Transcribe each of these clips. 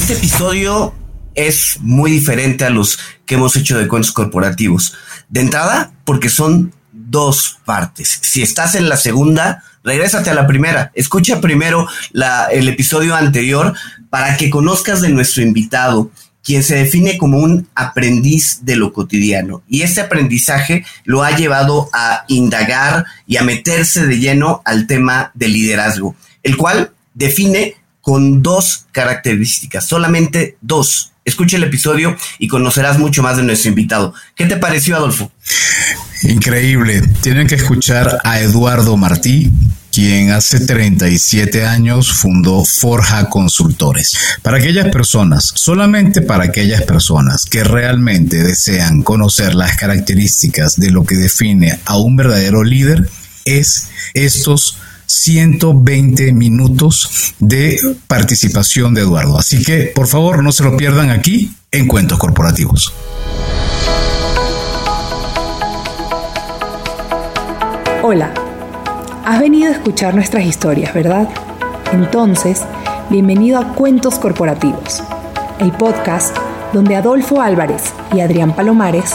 Este episodio es muy diferente a los que hemos hecho de cuentos corporativos. De entrada, porque son dos partes. Si estás en la segunda, regrésate a la primera. Escucha primero el episodio anterior para que conozcas de nuestro invitado, quien se define como un aprendiz de lo cotidiano. Y ese aprendizaje lo ha llevado a indagar y a meterse de lleno al tema del liderazgo, el cual define con dos características, solamente dos. Escucha el episodio y conocerás mucho más de nuestro invitado. ¿Qué te pareció, Adolfo? Increíble. Tienen que escuchar a Eduardo Martí, quien hace 37 años fundó Forja Consultores. Para aquellas personas, solamente para aquellas personas que realmente desean conocer las características de lo que define a un verdadero líder, es estos 120 minutos de participación de Eduardo. Así que, por favor, no se lo pierdan aquí en Cuentos Corporativos. Hola, has venido a escuchar nuestras historias, ¿verdad? Entonces, bienvenido a Cuentos Corporativos, el podcast donde Adolfo Álvarez y Adrián Palomares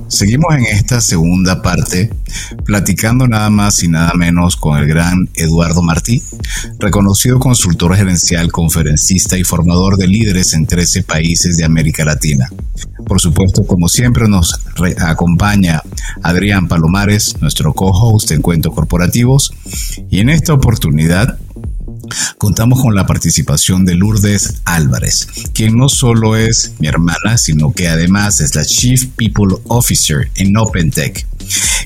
seguimos en esta segunda parte platicando nada más y nada menos con el gran Eduardo Martí, reconocido consultor gerencial, conferencista y formador de líderes en 13 países de América Latina. Por supuesto, como siempre nos acompaña Adrián Palomares, nuestro co-host en Cuentos Corporativos, y en esta oportunidad contamos con la participación de Lourdes Álvarez, quien no solo es mi hermana, sino que además es la Chief People Officer en OpenTech.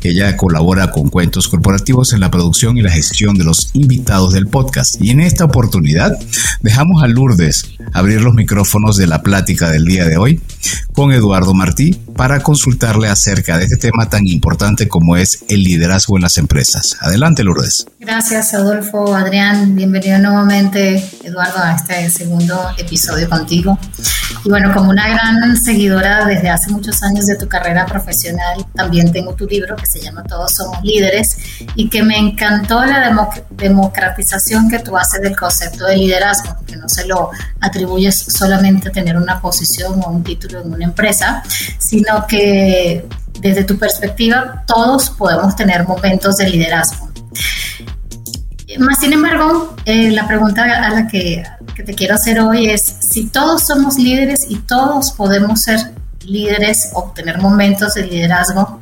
Ella colabora con Cuentos Corporativos en la producción y la gestión de los invitados del podcast. Y en esta oportunidad dejamos a Lourdes abrir los micrófonos de la plática del día de hoy con Eduardo Martí para consultarle acerca de este tema tan importante como es el liderazgo en las empresas. Adelante, Lourdes. Gracias, Adolfo, Adrián. Bienvenido nuevamente, Eduardo, a este segundo episodio contigo. Y bueno, como una gran seguidora desde hace muchos años de tu carrera profesional, también tengo tu libro que se llama Todos somos líderes y que me encantó la democratización que tú haces del concepto de liderazgo, que no se lo atribuyes solamente a tener una posición o un título en una empresa, sino que desde tu perspectiva todos podemos tener momentos de liderazgo. Más sin embargo, eh, la pregunta a la que, que te quiero hacer hoy es, si todos somos líderes y todos podemos ser líderes, obtener momentos de liderazgo,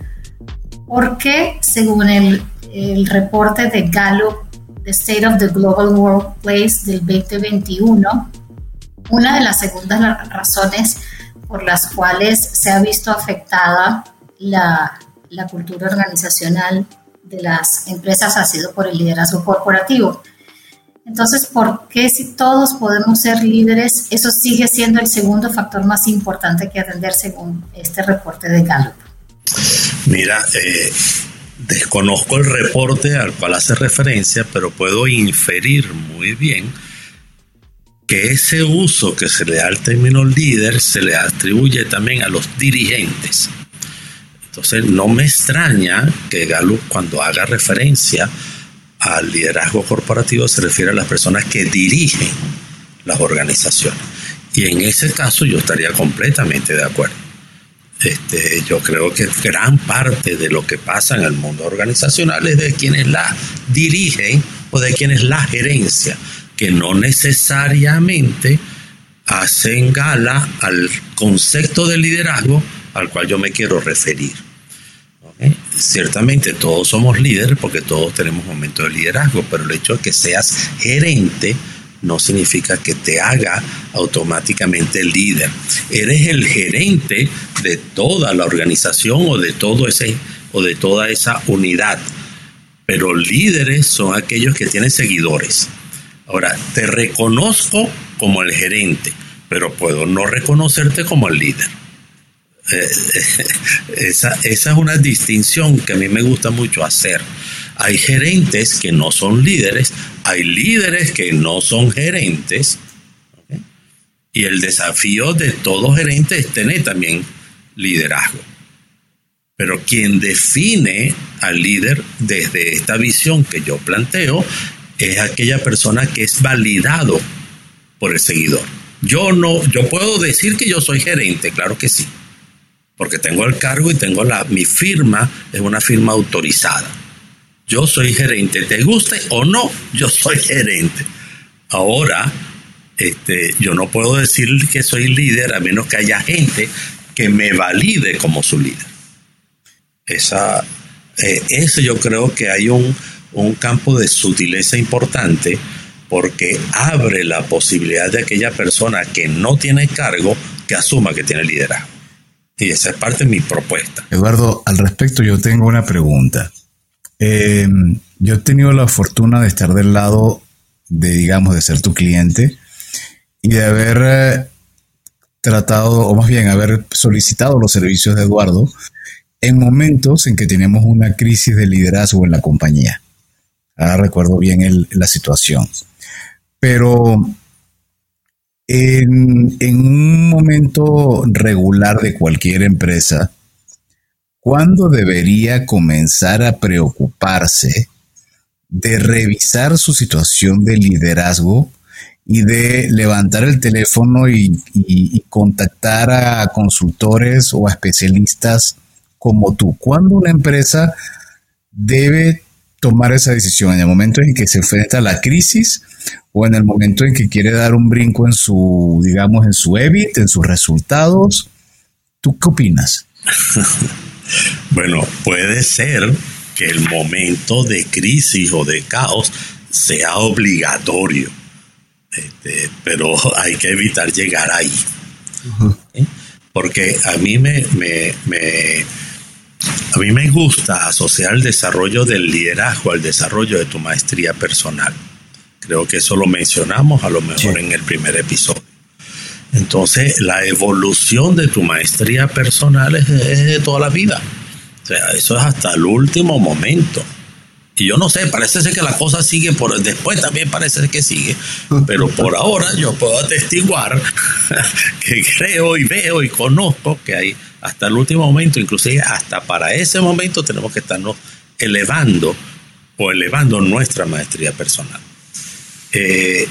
¿por qué, según el, el reporte de Gallup, The State of the Global Workplace del 2021, una de las segundas razones por las cuales se ha visto afectada la, la cultura organizacional de las empresas ha sido por el liderazgo corporativo. Entonces, ¿por qué si todos podemos ser líderes, eso sigue siendo el segundo factor más importante que atender según este reporte de Gallup? Mira, eh, desconozco el reporte al cual hace referencia, pero puedo inferir muy bien que ese uso que se le da al término líder se le atribuye también a los dirigentes. Entonces, no me extraña que Gallup cuando haga referencia al liderazgo corporativo se refiere a las personas que dirigen las organizaciones. Y en ese caso yo estaría completamente de acuerdo. Este, yo creo que gran parte de lo que pasa en el mundo organizacional es de quienes la dirigen o de quienes la gerencia, que no necesariamente hacen gala al concepto de liderazgo al cual yo me quiero referir. Ciertamente todos somos líderes porque todos tenemos momentos de liderazgo, pero el hecho de que seas gerente no significa que te haga automáticamente líder. Eres el gerente de toda la organización o de todo ese o de toda esa unidad. Pero líderes son aquellos que tienen seguidores. Ahora, te reconozco como el gerente, pero puedo no reconocerte como el líder. Eh, esa, esa es una distinción que a mí me gusta mucho hacer. Hay gerentes que no son líderes, hay líderes que no son gerentes, y el desafío de todo gerente es tener también liderazgo. Pero quien define al líder desde esta visión que yo planteo es aquella persona que es validado por el seguidor. Yo no, yo puedo decir que yo soy gerente, claro que sí, porque tengo el cargo y tengo la, mi firma es una firma autorizada. Yo soy gerente, te guste o no, yo soy gerente. Ahora, este, yo no puedo decir que soy líder a menos que haya gente que me valide como su líder. Esa, eh, eso yo creo que hay un, un campo de sutileza importante porque abre la posibilidad de aquella persona que no tiene cargo que asuma que tiene liderazgo. Y esa es parte de mi propuesta. Eduardo, al respecto yo tengo una pregunta. Eh, yo he tenido la fortuna de estar del lado de, digamos, de ser tu cliente y de haber eh, tratado, o más bien haber solicitado los servicios de Eduardo en momentos en que teníamos una crisis de liderazgo en la compañía. Ahora recuerdo bien la situación. Pero en, un momento regular de cualquier empresa, ¿cuándo debería comenzar a preocuparse de revisar su situación de liderazgo y de levantar el teléfono y, contactar a consultores o a especialistas como tú. ¿Cuándo una empresa debe tomar esa decisión? ¿En el momento en que se enfrenta a la crisis o en el momento en que quiere dar un brinco en su, digamos, en su EBIT, en sus resultados? ¿Tú qué opinas? bueno, puede ser que el momento de crisis o de caos sea obligatorio este, pero hay que evitar llegar ahí. Porque a mí me, me, a mí me gusta asociar el desarrollo del liderazgo al desarrollo de tu maestría personal. Creo que eso lo mencionamos a lo mejor en el primer episodio. Entonces, la evolución de tu maestría personal es, es de toda la vida. O sea, eso es hasta el último momento. Y yo no sé, parece ser que la cosa sigue por después también parece ser que sigue, pero por ahora yo puedo atestiguar que creo y veo y conozco que hay hasta el último momento, inclusive hasta para ese momento tenemos que estarnos elevando o elevando nuestra maestría personal. Eh,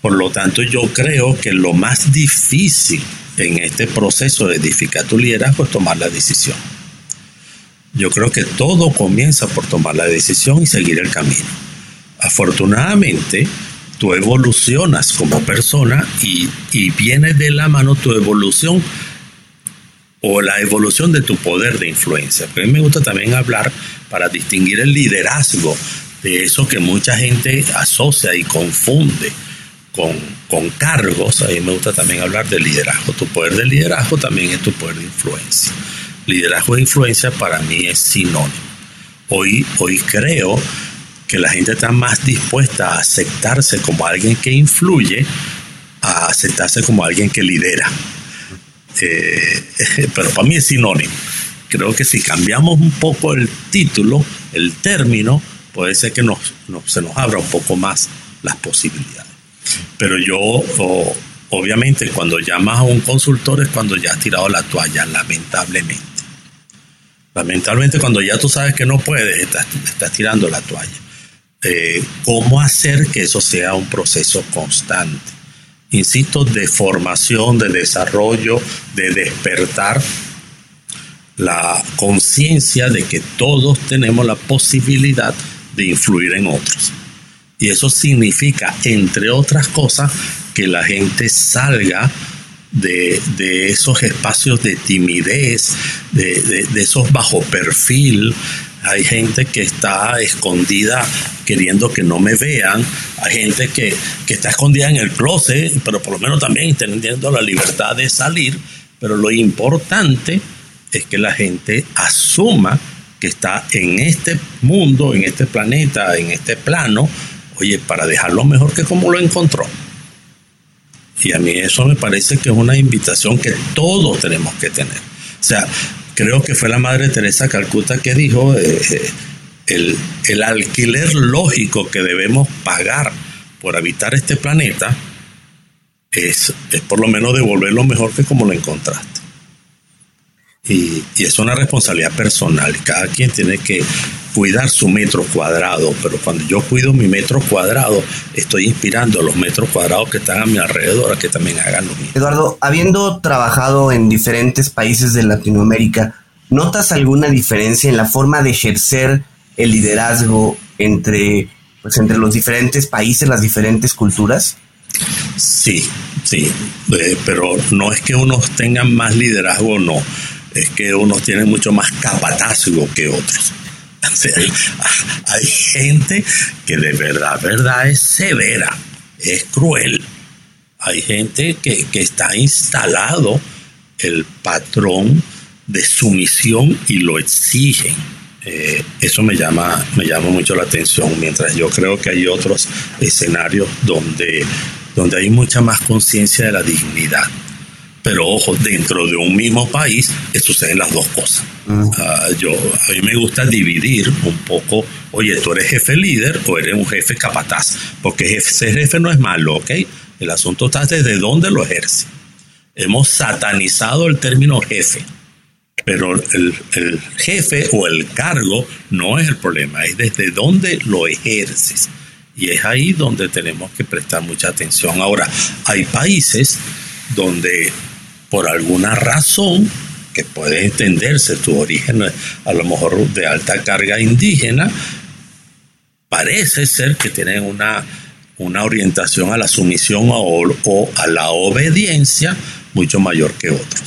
por lo tanto, yo creo que lo más difícil en este proceso de edificar tu liderazgo es tomar la decisión yo creo que todo comienza por tomar la decisión y seguir el camino. Afortunadamente, tú evolucionas como persona y, y viene de la mano tu evolución o la evolución de tu poder de influencia. a mí me gusta también hablar para distinguir el liderazgo de eso que mucha gente asocia y confunde con, con cargos. A mí me gusta también hablar de liderazgo. Tu poder de liderazgo también es tu poder de influencia liderazgo de influencia para mí es sinónimo. Hoy, hoy creo que la gente está más dispuesta a aceptarse como alguien que influye a aceptarse como alguien que lidera. Eh, pero para mí es sinónimo. Creo que si cambiamos un poco el título, el término, puede ser que nos, se nos abra un poco más las posibilidades. Pero yo, obviamente, cuando llamas a un consultor es cuando ya has tirado la toalla, lamentablemente. Lamentablemente cuando ya tú sabes que no puedes, estás, tirando la toalla. Eh, ¿Cómo hacer que eso sea un proceso constante? Insisto, de formación, de desarrollo, de despertar la conciencia de que todos tenemos la posibilidad de influir en otros. Y eso significa, entre otras cosas, que la gente salga de, esos espacios de timidez, de, esos bajo perfil. Hay gente que está escondida queriendo que no me vean. Hay gente que, que está escondida en el closet, pero por lo menos también teniendo la libertad de salir. Pero lo importante es que la gente asuma que está en este mundo, en este planeta, en este plano, oye, para dejarlo mejor que como lo encontró. Y a mí eso me parece que es una invitación que todos tenemos que tener. O sea, creo que fue la Madre Teresa Calcuta que dijo eh, eh, el, el alquiler lógico que debemos pagar por habitar este planeta es, es por lo menos devolverlo mejor que como lo encontraste. Y, y, es una responsabilidad personal. Cada quien tiene que cuidar su metro cuadrado, pero cuando yo cuido mi metro cuadrado, estoy inspirando a los metros cuadrados que están a mi alrededor a que también hagan lo mismo. Eduardo, habiendo trabajado en diferentes países de Latinoamérica, ¿notas alguna diferencia en la forma de ejercer el liderazgo entre, pues, entre los diferentes países, las diferentes culturas? Sí, sí, eh, pero no es que unos tengan más liderazgo o no es que unos tienen mucho más capatazgo que otros. hay gente que de verdad, verdad es severa, es cruel. Hay gente que, que está instalado el patrón de sumisión y lo exigen. Eh, eso me llama, me llama mucho la atención, mientras yo creo que hay otros escenarios donde, donde hay mucha más conciencia de la dignidad pero ojo, dentro de un mismo país suceden las dos cosas. Uh, yo, a mí me gusta dividir un poco, oye, tú eres jefe líder o eres un jefe capataz, porque jefe, ser jefe no es malo, ¿ok? El asunto está desde dónde lo ejerce. Hemos satanizado el término jefe, pero el, el jefe o el cargo no es el problema, es desde dónde lo ejerces. Y es ahí donde tenemos que prestar mucha atención. Ahora, hay países donde por alguna razón que puede entenderse tu origen a lo mejor de alta carga indígena, parece ser que tienen una, una orientación a la sumisión o, o a la obediencia mucho mayor que otros.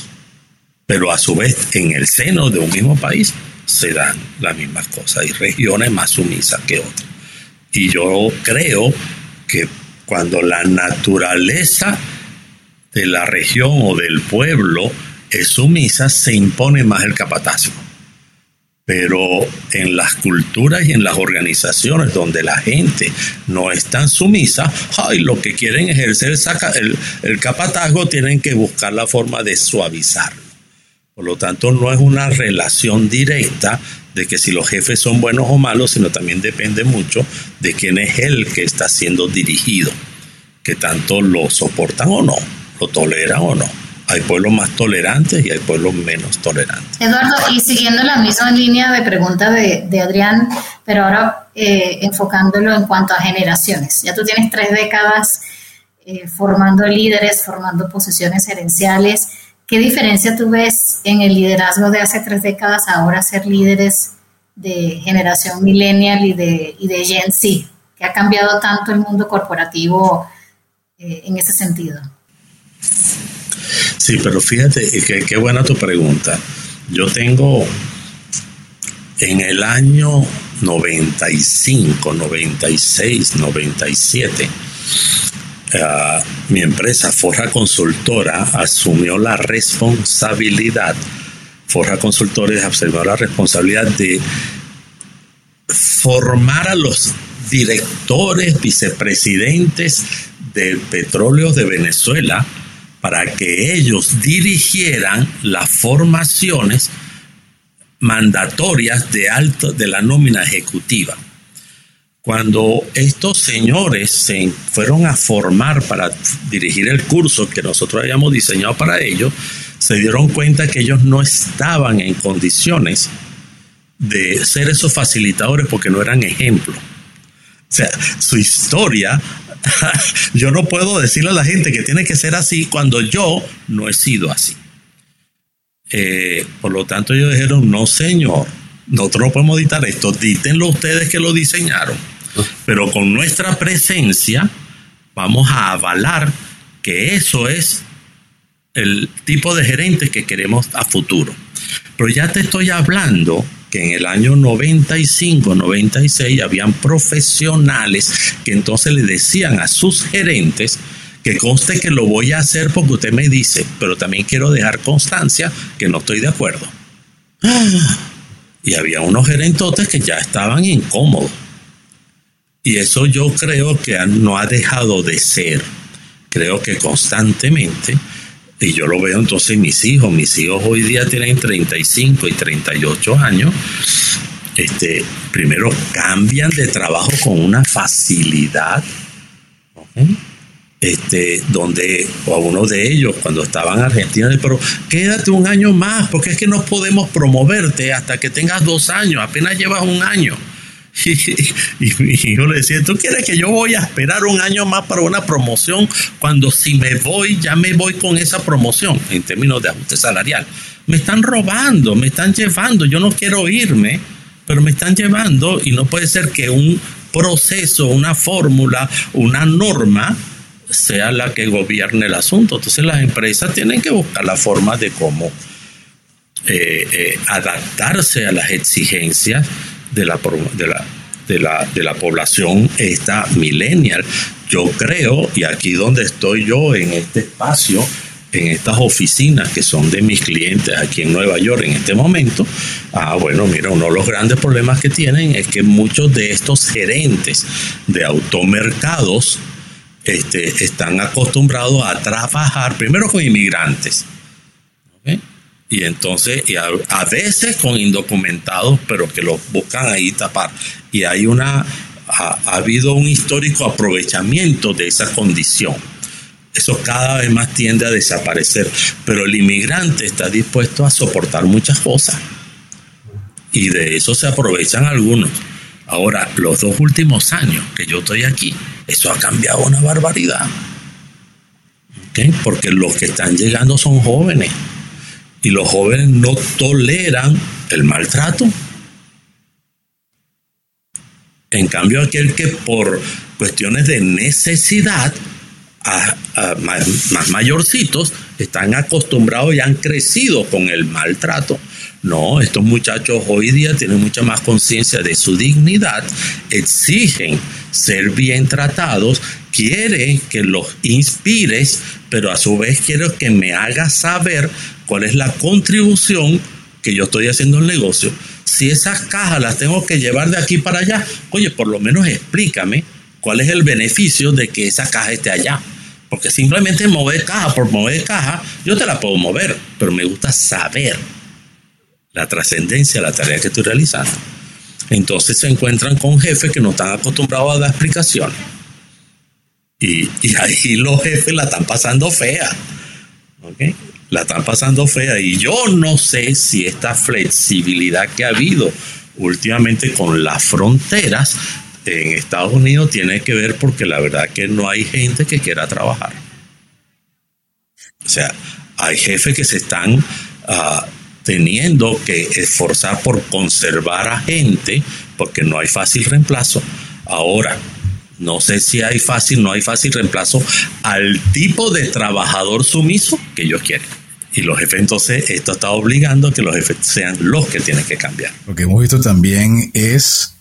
Pero a su vez, en el seno de un mismo país se dan las mismas cosas. Hay regiones más sumisas que otras. Y yo creo que cuando la naturaleza de la región o del pueblo es sumisa, se impone más el capatazgo. Pero en las culturas y en las organizaciones donde la gente no es tan sumisa, ay, lo que quieren ejercer el, el capatazgo tienen que buscar la forma de suavizarlo. Por lo tanto, no es una relación directa de que si los jefes son buenos o malos, sino también depende mucho de quién es el que está siendo dirigido, que tanto lo soportan o no lo toleran o no. Hay pueblos más tolerantes y hay pueblos menos tolerantes. Eduardo, y siguiendo la misma línea de pregunta de, de Adrián, pero ahora eh, enfocándolo en cuanto a generaciones. Ya tú tienes tres décadas eh, formando líderes, formando posiciones gerenciales. ¿Qué diferencia tú ves en el liderazgo de hace tres décadas ahora ser líderes de generación millennial y de, y de Gen Z? que ha cambiado tanto el mundo corporativo eh, en ese sentido? Sí, pero fíjate que qué buena tu pregunta. Yo tengo en el año 95, 96, 97, mi empresa Forja Consultora asumió la responsabilidad, Forja Consultores asumió la responsabilidad de formar a los directores, vicepresidentes de petróleo de Venezuela para que ellos dirigieran las formaciones mandatorias de alto de la nómina ejecutiva. Cuando estos señores se fueron a formar para dirigir el curso que nosotros habíamos diseñado para ellos, se dieron cuenta que ellos no estaban en condiciones de ser esos facilitadores porque no eran ejemplo. Sea, su historia yo no puedo decirle a la gente que tiene que ser así cuando yo no he sido así. Eh, por lo tanto, ellos dijeron, no señor, nosotros no podemos editar esto, dítenlo ustedes que lo diseñaron, pero con nuestra presencia vamos a avalar que eso es el tipo de gerente que queremos a futuro. Pero ya te estoy hablando que en el año 95, 96 habían profesionales que entonces le decían a sus gerentes que conste que lo voy a hacer porque usted me dice, pero también quiero dejar constancia que no estoy de acuerdo. Y había unos gerentotes que ya estaban incómodos. Y eso yo creo que no ha dejado de ser creo que constantemente, y yo lo veo entonces en mis hijos, mis hijos hoy día tienen 35 y 38 años, este, primero cambian de trabajo con una facilidad, este, donde a uno de ellos cuando estaba en Argentina, pero quédate un año más, porque es que no podemos promoverte hasta que tengas dos años, apenas llevas un año. Y, yo le decía, ¿tú quieres que yo voy a esperar un año más para una promoción cuando si me voy, ya me voy con esa promoción en términos de ajuste salarial? Me están robando, me están llevando, yo no quiero irme, pero me están llevando y no puede ser que un proceso, una fórmula, una norma sea la que gobierne el asunto. Entonces las empresas tienen que buscar la forma de cómo eh, eh, adaptarse a las exigencias de la, de la, de la, de la población esta millennial. Yo creo, y aquí donde estoy yo en este espacio, en estas oficinas que son de mis clientes aquí en Nueva York en este momento, ah, bueno, mira, uno de los grandes problemas que tienen es que muchos de estos gerentes de automercados este, están acostumbrados a trabajar primero con inmigrantes. Y entonces, a, veces con indocumentados, pero que los buscan ahí tapar. Y hay una, ha, habido un histórico aprovechamiento de esa condición. Eso cada vez más tiende a desaparecer. Pero el inmigrante está dispuesto a soportar muchas cosas. Y de eso se aprovechan algunos. Ahora, los dos últimos años que yo estoy aquí, eso ha cambiado una barbaridad. Porque los que están llegando son jóvenes y los jóvenes no toleran el maltrato. En cambio, aquel que por cuestiones de necesidad, más, mayorcitos, están acostumbrados y han crecido con el maltrato. No, estos muchachos hoy día tienen mucha más conciencia de su dignidad, exigen ser bien tratados, quieren que los inspires, pero a su vez quiero que me hagas saber cuál es la contribución que yo estoy haciendo al negocio. Si esas cajas las tengo que llevar de aquí para allá, oye, por lo menos explícame cuál es el beneficio de que esa caja esté allá. Porque simplemente mover caja por mover caja, yo te la puedo mover, pero me gusta saber la trascendencia de la tarea que estoy realizando. Entonces se encuentran con jefes que no están acostumbrados a dar explicaciones. Y, ahí los jefes la están pasando fea. la están pasando fea y yo no sé si esta flexibilidad que ha habido últimamente con las fronteras en Estados Unidos tiene que ver porque la verdad que no hay gente que quiera trabajar. O sea, hay jefes que se están ah, teniendo que esforzar por conservar a gente porque no hay fácil reemplazo. Ahora, no sé si hay fácil, no hay fácil reemplazo al tipo de trabajador sumiso que ellos quieren. Y los jefes, entonces, esto está obligando a que los jefes sean los que tienen que cambiar. Lo que hemos visto también es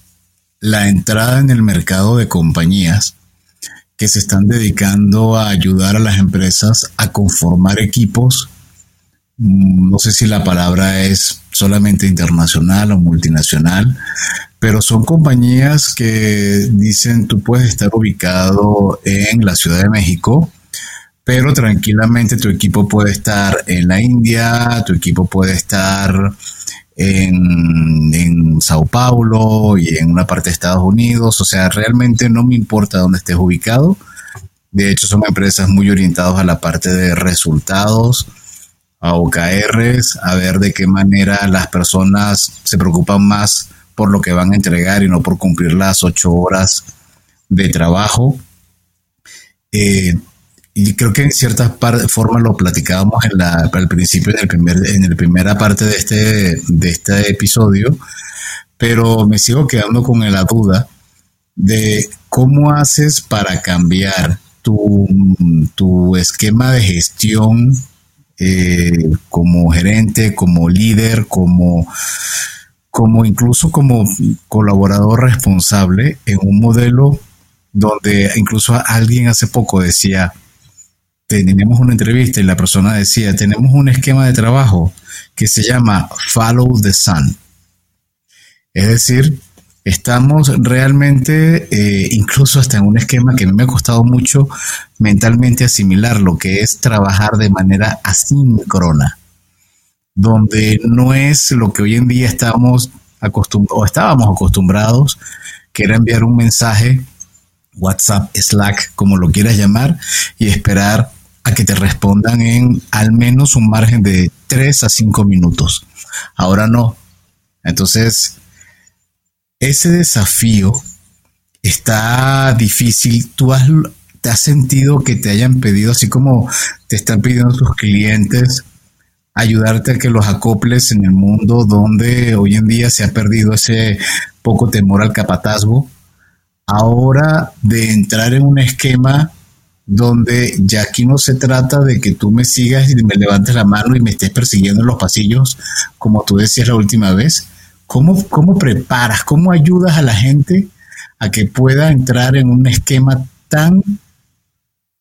la entrada en el mercado de compañías que se están dedicando a ayudar a las empresas a conformar equipos. Mm, no sé si la palabra es solamente internacional o multinacional, pero son compañías que dicen tú puedes estar ubicado en la Ciudad de México, pero tranquilamente tu equipo puede estar en la India, tu equipo puede estar en, en, Sao Paulo y en una parte de Estados Unidos, o sea, realmente no me importa dónde estés ubicado. De hecho, son empresas muy orientadas a la parte de resultados, a OKRs, a ver de qué manera las personas se preocupan más por lo que van a entregar y no por cumplir las ocho horas de trabajo. Eh, y creo que en cierta forma lo platicábamos en la, al principio, en, el primer, en la primera parte de este, de este episodio, pero me sigo quedando con la duda de cómo haces para cambiar tu, tu esquema de gestión eh, como gerente, como líder, como, como incluso como colaborador responsable en un modelo donde incluso alguien hace poco decía, teníamos una entrevista y la persona decía, tenemos un esquema de trabajo que se llama Follow the Sun. Es decir, Estamos realmente, eh, incluso hasta en un esquema que a me ha costado mucho mentalmente asimilar, lo que es trabajar de manera asíncrona, donde no es lo que hoy en día estamos acostumbrados o estábamos acostumbrados, que era enviar un mensaje, WhatsApp, Slack, como lo quieras llamar, y esperar a que te respondan en al menos un margen de 3 a 5 minutos. Ahora no. Entonces, ese desafío está difícil. ¿Tú has, te has sentido que te hayan pedido, así como te están pidiendo tus clientes, ayudarte a que los acoples en el mundo donde hoy en día se ha perdido ese poco temor al capatazgo? Ahora de entrar en un esquema donde ya aquí no se trata de que tú me sigas y me levantes la mano y me estés persiguiendo en los pasillos, como tú decías la última vez, ¿Cómo, ¿Cómo preparas, cómo ayudas a la gente a que pueda entrar en un esquema tan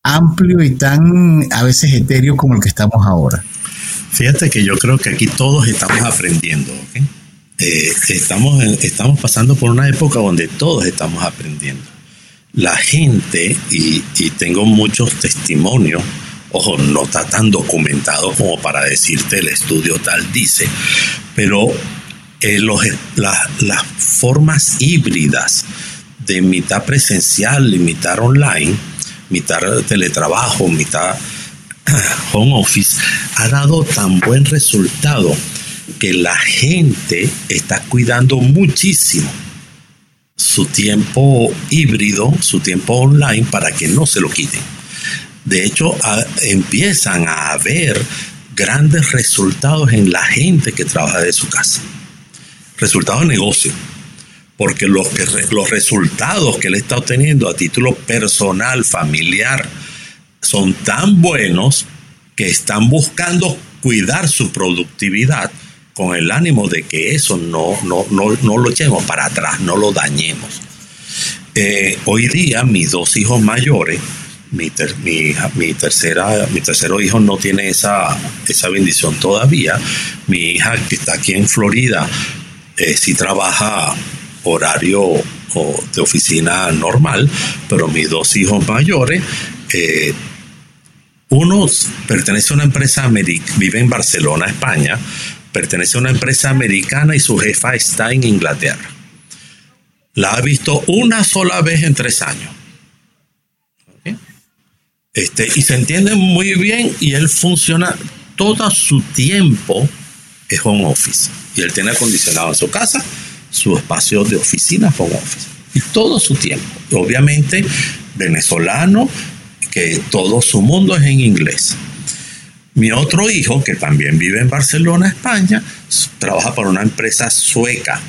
amplio y tan a veces etéreo como el que estamos ahora? Fíjate que yo creo que aquí todos estamos aprendiendo. Eh, estamos, estamos pasando por una época donde todos estamos aprendiendo. La gente, y, y tengo muchos testimonios, ojo, no está tan documentado como para decirte el estudio tal dice, pero eh, las formas híbridas de mitad presencial y mitad online, mitad teletrabajo, mitad home office, ha dado tan buen resultado que la gente está cuidando muchísimo su tiempo híbrido, su tiempo online, para que no se lo quiten. De hecho, empiezan a haber grandes resultados en la gente que trabaja de su casa resultados de negocio. Porque los, los resultados que él está obteniendo a título personal, familiar, son tan buenos que están buscando cuidar su productividad con el ánimo de que eso no, no, no, lo echemos para atrás, no lo dañemos. Eh, hoy día mis dos hijos mayores, mi, mi, mi, tercera, mi tercero hijo no tiene esa, esa bendición todavía. Mi hija que está aquí en Florida eh, si trabaja horario de oficina normal, pero mis dos hijos mayores, eh, uno pertenece a una empresa vive en Barcelona, España, pertenece a una empresa americana y su jefa está en Inglaterra. La ha visto una sola vez en tres años. Este, y se entiende muy bien y él funciona todo su tiempo es home office y él tiene acondicionado en su casa su espacio de oficina home office y todo su tiempo. Obviamente, venezolano, que todo su mundo es en inglés. Mi otro hijo, que también vive en Barcelona, España, trabaja para una empresa sueca.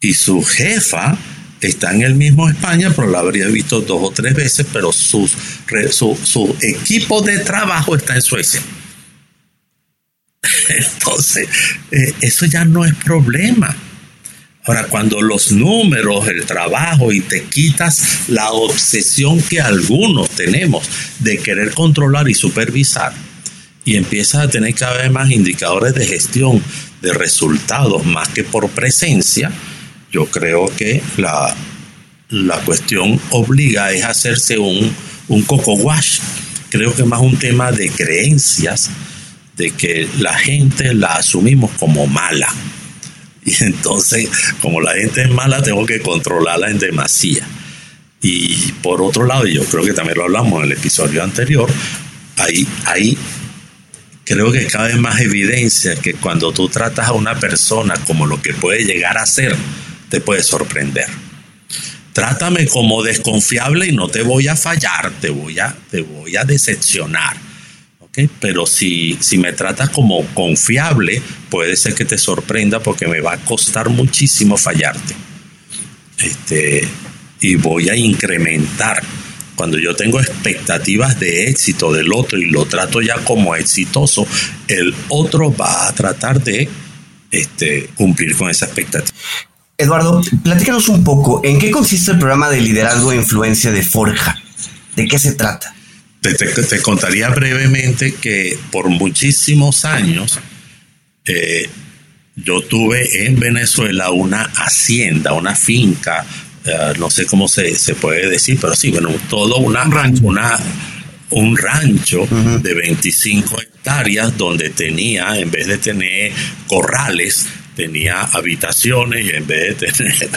Y su jefa está en el mismo España, pero la habría visto dos o tres veces, pero su, su equipo de trabajo está en Suecia. Entonces, eh, eso ya no es problema. Ahora, cuando los números, el trabajo y te quitas la obsesión que algunos tenemos de querer controlar y supervisar, y empiezas a tener cada vez más indicadores de gestión de resultados más que por presencia, yo creo que la, la cuestión obliga es hacerse un, un coco wash. Creo que más un tema de creencias de que la gente la asumimos como mala. Y entonces, como la gente es mala, tengo que controlarla en demasía. Y por otro lado, yo creo que también lo hablamos en el episodio anterior, ahí, ahí creo que vez más evidencia que cuando tú tratas a una persona como lo que puede llegar a ser, te puede sorprender. Trátame como desconfiable y no te voy a fallar, te voy a, te voy a decepcionar pero si, si me tratas como confiable, puede ser que te sorprenda porque me va a costar muchísimo fallarte. Este, y voy a incrementar. Cuando yo tengo expectativas de éxito del otro y lo trato ya como exitoso, el otro va a tratar de este, cumplir con esa expectativa. Eduardo, platícanos un poco, ¿en qué consiste el programa de liderazgo e influencia de Forja? ¿De qué se trata? Te, contaría brevemente que por muchísimos años, eh, yo tuve en Venezuela una hacienda, una finca, eh, no sé cómo se, se, puede decir, pero sí, bueno, todo una, un rancho, una, un rancho de 25 hectáreas donde tenía, en vez de tener corrales, tenía habitaciones y en vez de tener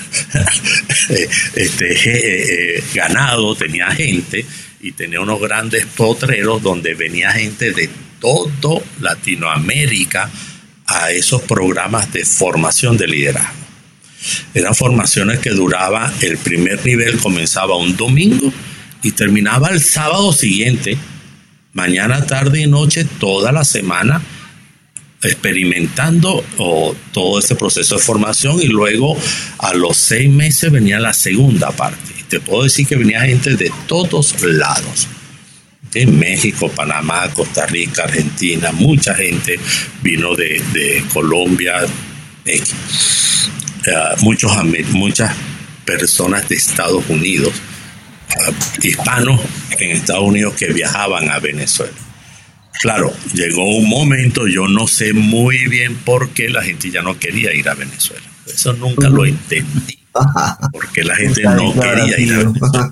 este, eh, eh, ganado, tenía gente y tenía unos grandes potreros donde venía gente de todo Latinoamérica a esos programas de formación de liderazgo. Eran formaciones que duraban, el primer nivel comenzaba un domingo y terminaba el sábado siguiente, mañana, tarde y noche, toda la semana, experimentando todo ese proceso de formación y luego a los seis meses venía la segunda parte. Y te puedo decir que venía gente de todos lados. De México, Panamá, Costa Rica, Argentina, mucha gente vino de, Colombia, eh, muchos, muchas personas de Estados Unidos, eh, hispanos en Estados Unidos que viajaban a Venezuela. Claro, llegó un momento, yo no sé muy bien por qué la gente ya no quería ir a Venezuela. Eso nunca lo entendí. Porque la gente no quería ir a Venezuela.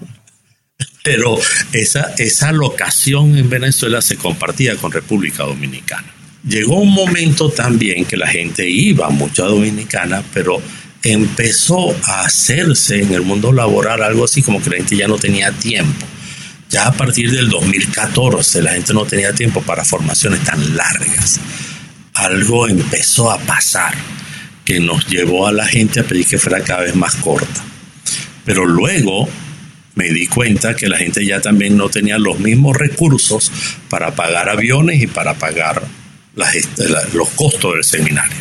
Pero esa, esa locación en Venezuela se compartía con República Dominicana. Llegó un momento también que la gente iba mucho a Dominicana, pero empezó a hacerse en el mundo laboral algo así como que la gente ya no tenía tiempo ya a partir del 2014 la gente no tenía tiempo para formaciones tan largas. Algo empezó a pasar que nos llevó a la gente a pedir que fuera cada vez más corta. Pero luego me di cuenta que la gente ya también no tenía los mismos recursos para pagar aviones y para pagar los costos del seminario.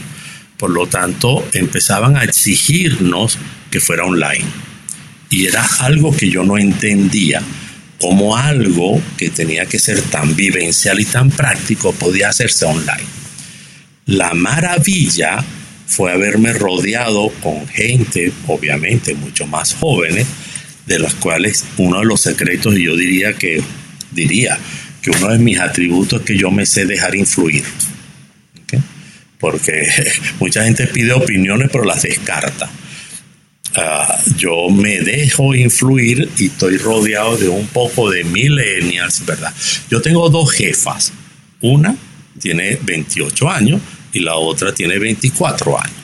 Por lo tanto, empezaban a exigirnos que fuera online. Y era algo que yo no entendía como algo que tenía que ser tan vivencial y tan práctico podía hacerse online. La maravilla fue haberme rodeado con gente, obviamente mucho más jóvenes, de las cuales uno de los secretos, y yo diría que, diría que uno de mis atributos es que yo me sé dejar influir. Porque mucha gente pide opiniones pero las descarta. Ah, yo me dejo influir y estoy rodeado de un poco de millennials, ¿verdad? Yo tengo dos jefas. Una tiene 28 años y la otra tiene 24 años.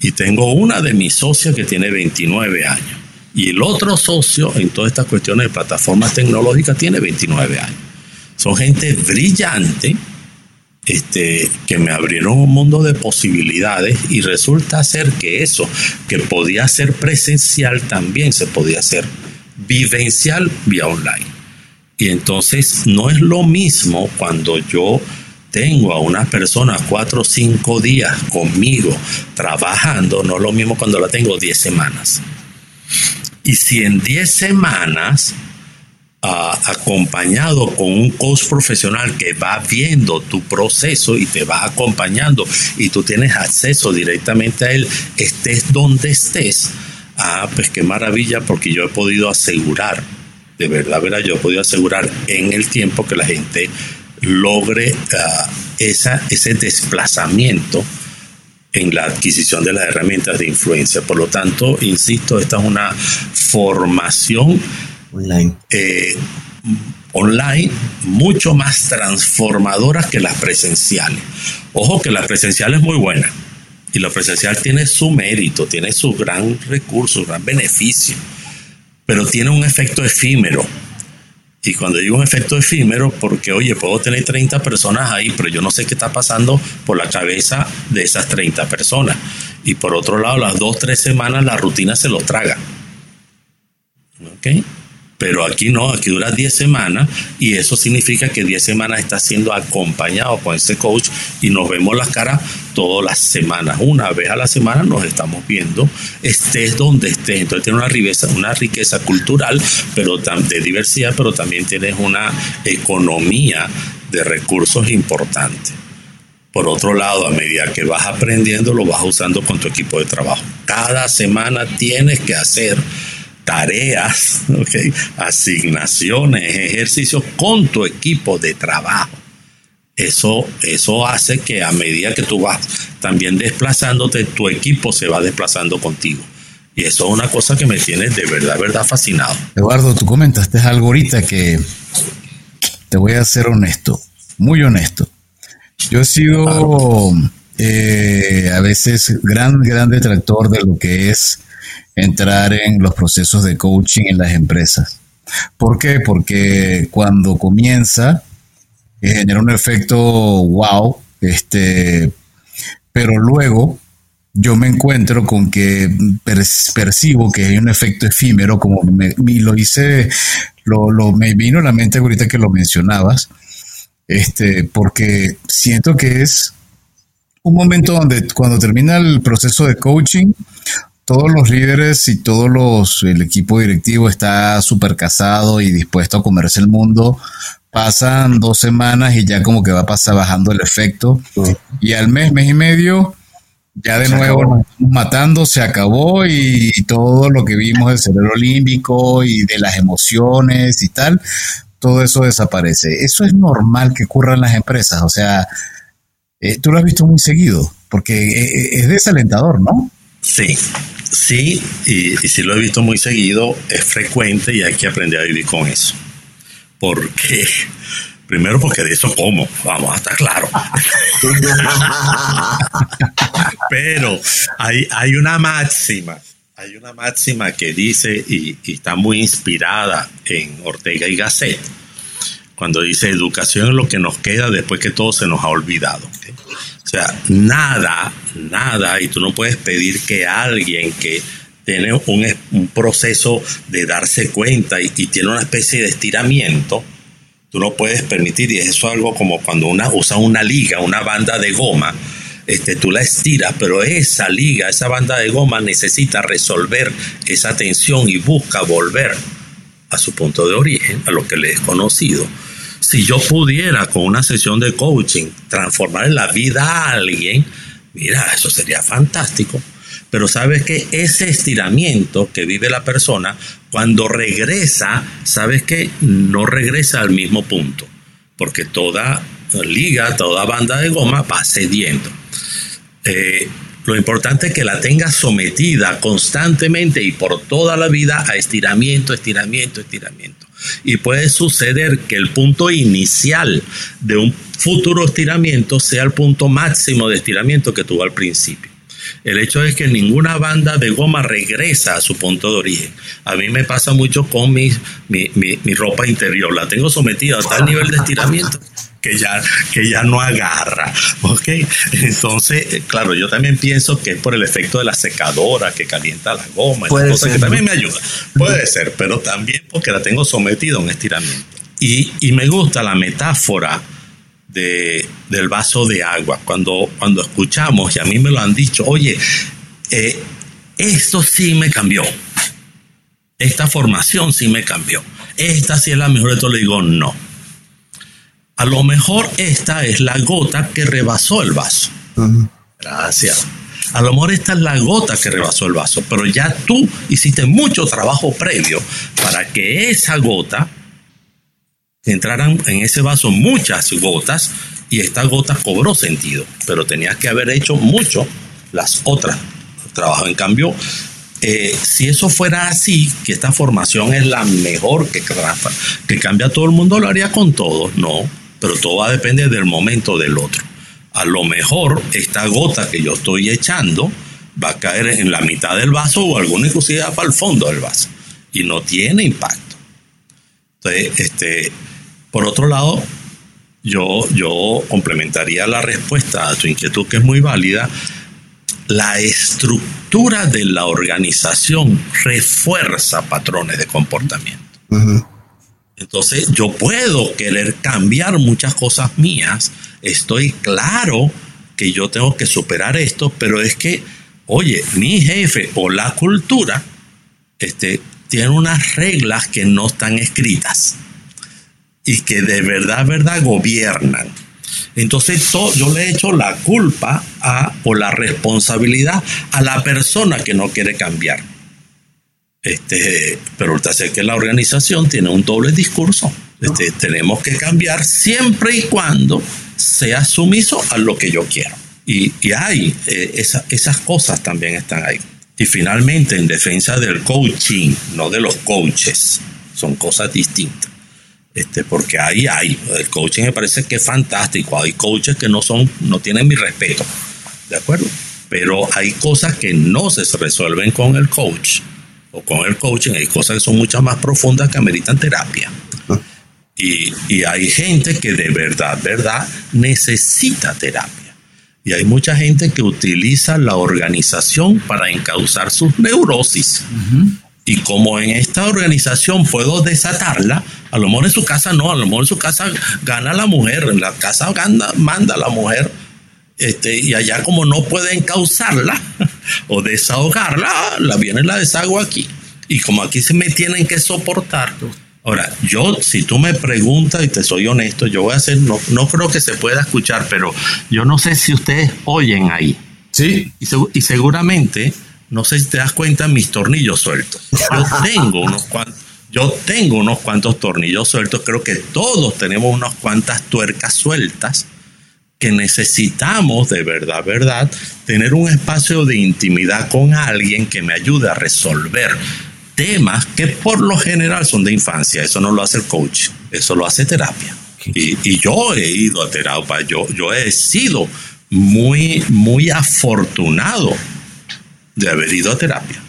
Y tengo una de mis socios que tiene 29 años. Y el otro socio en todas estas cuestiones de plataformas tecnológicas tiene 29 años. Son gente brillante, este, que me abrieron un mundo de posibilidades y resulta ser que eso que podía ser presencial también se podía hacer vivencial vía online. Y entonces no es lo mismo cuando yo tengo a una persona cuatro o cinco días conmigo trabajando, no es lo mismo cuando la tengo diez semanas. Y si en diez semanas acompañado con un coach profesional que va viendo tu proceso y te va acompañando y tú tienes acceso directamente a él, estés donde estés. Ah, pues qué maravilla porque yo he podido asegurar, de verdad, verdad, yo he podido asegurar en el tiempo que la gente logre ah, esa, ese desplazamiento en la adquisición de las herramientas de influencia. Por lo tanto, insisto, esta es una formación online. Eh, online mucho más transformadoras que las presenciales. Ojo que la presencial es muy buena y la presencial tiene su mérito, tiene su gran recurso, su gran beneficio, pero tiene un efecto efímero. Y cuando digo un efecto efímero, porque oye, puedo tener 30 personas ahí, pero yo no sé qué está pasando por la cabeza de esas 30 personas. Y por otro lado, las dos, tres semanas la rutina se los traga. ¿Ok? Pero aquí no, aquí dura 10 semanas y eso significa que 10 semanas está siendo acompañado con ese coach y nos vemos las caras todas las semanas. Una vez a la semana nos estamos viendo, estés donde estés. Entonces tiene una riqueza, una riqueza cultural pero de diversidad, pero también tienes una economía de recursos importantes. Por otro lado, a medida que vas aprendiendo, lo vas usando con tu equipo de trabajo. Cada semana tienes que hacer tareas, asignaciones, ejercicios con tu equipo de trabajo. eso, eso hace que a medida que tú vas también desplazándote, tu equipo se va desplazando contigo. Y eso es una cosa que me tiene de verdad, verdad fascinado. Eduardo, tú comentaste algo ahorita que te voy a ser honesto, muy honesto. Yo he sido eh, a veces gran, gran detractor de lo que es entrar en los procesos de coaching en las empresas. ¿Por qué? Porque cuando comienza, eh, genera un efecto wow, este, pero luego yo me encuentro con que percibo que hay un efecto efímero, como me, lo hice, lo, lo, me vino a la mente ahorita que lo mencionabas, este, porque siento que es un momento donde cuando termina el proceso de coaching, todos los líderes y todos los, el equipo directivo está súper casado y dispuesto a comerse el mundo. Pasan dos semanas y ya como que va a pasar bajando el efecto. Y al mes, mes y medio, ya de nuevo nos estamos matando, se acabó y todo lo que vimos del cerebro límbico y de las emociones y tal, todo eso desaparece. Eso es normal que ocurra en las empresas, o sea, eh, tú lo has visto muy seguido, porque eh, eh, es desalentador, ¿no? Sí, sí, y, y si lo he visto muy seguido, es frecuente y hay que aprender a vivir con eso. Porque Primero porque de eso como, vamos a estar claro. Pero hay, hay una máxima, hay una máxima que dice y, está muy inspirada en Ortega y Gasset, cuando dice educación es lo que nos queda después que todo se nos ha olvidado. O sea, nada, nada, y tú no puedes pedir que alguien que tiene un, un proceso de darse cuenta y, tiene una especie de estiramiento, Tú no puedes permitir, y eso es algo como cuando una usa una liga, una banda de goma, este, tú la estiras, pero esa liga, esa banda de goma necesita resolver esa tensión y busca volver a su punto de origen, a lo que le es conocido. Si yo pudiera con una sesión de coaching transformar en la vida a alguien, mira, eso sería fantástico. Pero sabes que ese estiramiento que vive la persona, cuando regresa, sabes que no regresa al mismo punto, porque toda liga, toda banda de goma va cediendo. Eh, lo importante es que la tengas sometida constantemente y por toda la vida a estiramiento, estiramiento, estiramiento. Y puede suceder que el punto inicial de un futuro estiramiento sea el punto máximo de estiramiento que tuvo al principio. El hecho es que ninguna banda de goma regresa a su punto de origen. A mí me pasa mucho con mi, mi, ropa interior. La tengo sometida a tal nivel de estiramiento que ya, que ya no agarra. ¿Ok? Entonces, claro, yo también pienso que es por el efecto de la secadora que calienta la goma. Puede ser, que también me ayuda. Puede ser, pero también porque la tengo sometida a un estiramiento. Y, y me gusta la metáfora de, del vaso de agua. Cuando, cuando escuchamos, y a mí me lo han dicho, oye, eh, esto sí me cambió. Esta formación sí me cambió. Esta sí es la mejor de todo. Le digo, no. A lo mejor esta es la gota que rebasó el vaso. Gracias. A lo mejor esta es la gota que rebasó el vaso, pero ya tú hiciste mucho trabajo previo para que esa gota entraran en ese vaso muchas gotas y esta gota cobró sentido, pero tenías que haber hecho mucho las otras trabajo. En cambio, eh, si eso fuera así, que esta formación es la mejor que, que cambia todo el mundo, lo haría con todos, no, pero todo va a depender del momento del otro. A lo mejor esta gota que yo estoy echando va a caer en la mitad del vaso o alguna inclusive para el fondo del vaso y no tiene impacto. Entonces, este, por otro lado, yo, yo complementaría la respuesta a tu inquietud, que es muy válida. La estructura de la organización refuerza patrones de comportamiento. Entonces, yo puedo querer cambiar muchas cosas mías. Estoy claro que yo tengo que superar esto, pero es que, oye, mi jefe o la cultura este, tiene unas reglas que no están escritas y que de verdad, verdad gobiernan. Entonces yo le echo la culpa o la responsabilidad a la persona que no quiere cambiar. Este, pero resulta ser que la organización tiene un doble discurso. Este, tenemos que cambiar siempre y cuando sea sumiso a lo que yo quiero. Y, hay, eh, esas cosas también están ahí. Y finalmente, en defensa del coaching, no de los coaches, son cosas distintas. Este, porque ahí hay, el coaching me parece que es fantástico. Hay coaches que no son, no tienen mi respeto. ¿De acuerdo? Pero hay cosas que no se resuelven con el coach o con el coaching. Hay cosas que son mucho más profundas que ameritan terapia. Y, y hay gente que de verdad, verdad, necesita terapia. Y hay mucha gente que utiliza la organización para encauzar sus neurosis. Y como en esta organización puedo desatarla, a lo mejor en su casa no, a lo mejor en su casa gana la mujer, en la casa gana, manda la mujer. Este, y allá como no puede encauzarla o desahogarla, la viene la deshago aquí. Y como aquí se me tienen que soportar, Ahora, yo, si tú me preguntas y te soy honesto, yo voy a hacer, no, no creo que se pueda escuchar, pero yo no sé si ustedes oyen ahí. Sí. Y, seguramente, no sé si te das cuenta, mis tornillos sueltos. Yo tengo unos cuantos. Yo tengo unos cuantos tornillos sueltos, creo que todos tenemos unas cuantas tuercas sueltas que necesitamos de verdad, verdad, tener un espacio de intimidad con alguien que me ayude a resolver temas que por lo general son de infancia. Eso no lo hace el coach, eso lo hace terapia. Y, yo he ido a terapia, yo, yo he sido muy, muy afortunado de haber ido a terapia.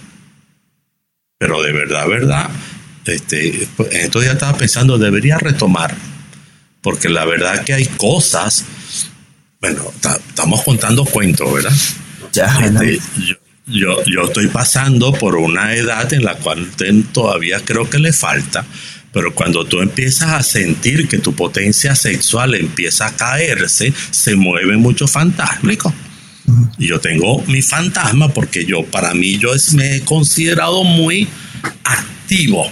Pero de verdad, verdad, este, en estos días estaba pensando, debería retomar, porque la verdad que hay cosas, bueno, estamos contando cuentos, ¿verdad? Ya, este, yo, yo estoy pasando por una edad en la cual todavía creo que le falta, pero cuando tú empiezas a sentir que tu potencia sexual empieza a caerse, se mueve mucho fantásmico. Y yo tengo mi fantasma porque yo, para mí, yo me he considerado muy activo.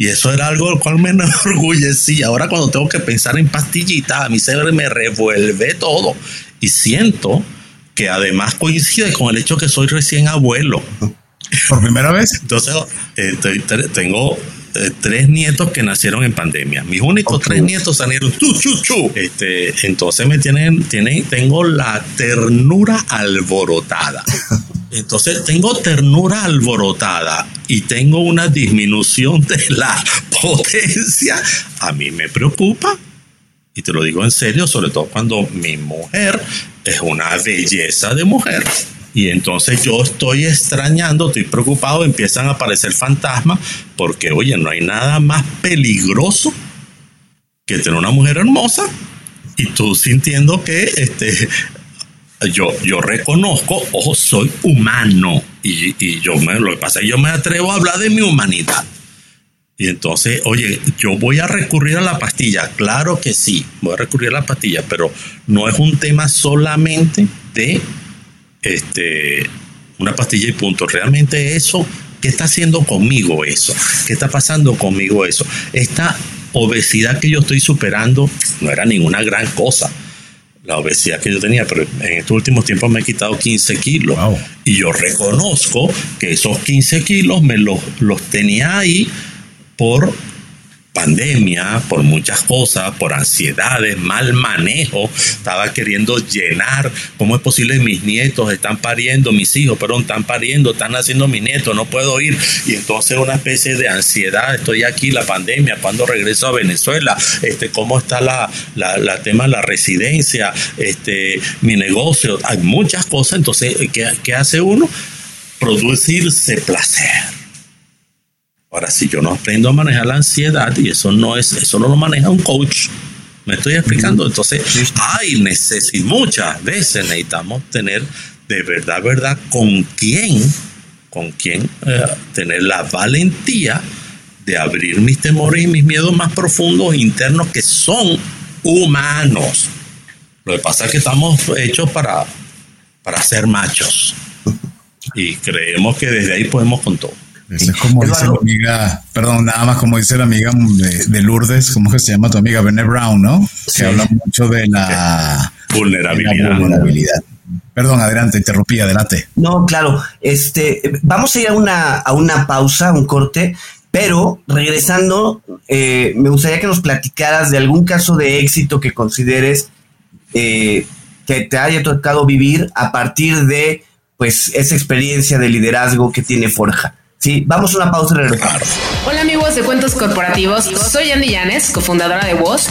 Y eso era algo del cual me enorgullecía. Ahora cuando tengo que pensar en pastillitas, a mí se me revuelve todo. Y siento que además coincide con el hecho que soy recién abuelo. ¿Por primera vez? Entonces, eh, tengo eh, tres nietos que nacieron en pandemia. Mis únicos tres nietos salieron chu, chu, chu. Este, entonces me tienen, tienen, tengo la ternura alborotada. Entonces tengo ternura alborotada y tengo una disminución de la potencia. A mí me preocupa y te lo digo en serio, sobre todo cuando mi mujer es una belleza de mujer. Y entonces yo estoy extrañando, estoy preocupado, empiezan a aparecer fantasmas, porque oye, no hay nada más peligroso que tener una mujer hermosa y tú sintiendo que este, yo, yo reconozco, ojo, soy humano y, y yo me, lo que pasa yo me atrevo a hablar de mi humanidad. Y entonces, oye, yo voy a recurrir a la pastilla. Claro que sí, voy a recurrir a la pastilla, pero no es un tema solamente de este, una pastilla y punto. Realmente eso, ¿qué está haciendo conmigo eso? ¿Qué está pasando conmigo eso? Esta obesidad que yo estoy superando no era ninguna gran cosa. La obesidad que yo tenía, pero en estos últimos tiempos me he quitado 15 kilos. Y yo reconozco que esos 15 kilos me los, los tenía ahí por pandemia, por muchas cosas, por ansiedades, mal manejo, estaba queriendo llenar, ¿cómo es posible? Mis nietos están pariendo, mis hijos, perdón, están pariendo, están haciendo mis nietos, no puedo ir. Y entonces una especie de ansiedad, estoy aquí, la pandemia, cuando regreso a Venezuela, este, cómo está la, la, tema de la residencia, este, mi negocio, hay muchas cosas, entonces, ¿qué, qué hace uno? Producirse placer Ahora, si yo no aprendo a manejar la ansiedad, y eso no es, eso no lo maneja un coach, me estoy explicando. Entonces, hay necesidad, muchas veces necesitamos tener de verdad, verdad, con quién, con quién eh, tener la valentía de abrir mis temores y mis miedos más profundos internos que son humanos. Lo que pasa es que estamos hechos para, para ser machos y creemos que desde ahí podemos con todo. Eso es como dice la amiga, perdón, nada más como dice la amiga de, Lourdes, ¿cómo que se llama tu amiga? Bene Brown, ¿no? Se habla mucho de la vulnerabilidad. Perdón, adelante, interrumpí, adelante. No, claro, este, vamos a ir a una, a una pausa, un corte, pero regresando, eh, me gustaría que nos platicaras de algún caso de éxito que consideres eh, que te haya tocado vivir a partir de pues esa experiencia de liderazgo que tiene Forja. Sí, vamos a una pausa y regresamos. Hola amigos de Cuentos Corporativos, soy Andy Llanes, cofundadora de Voz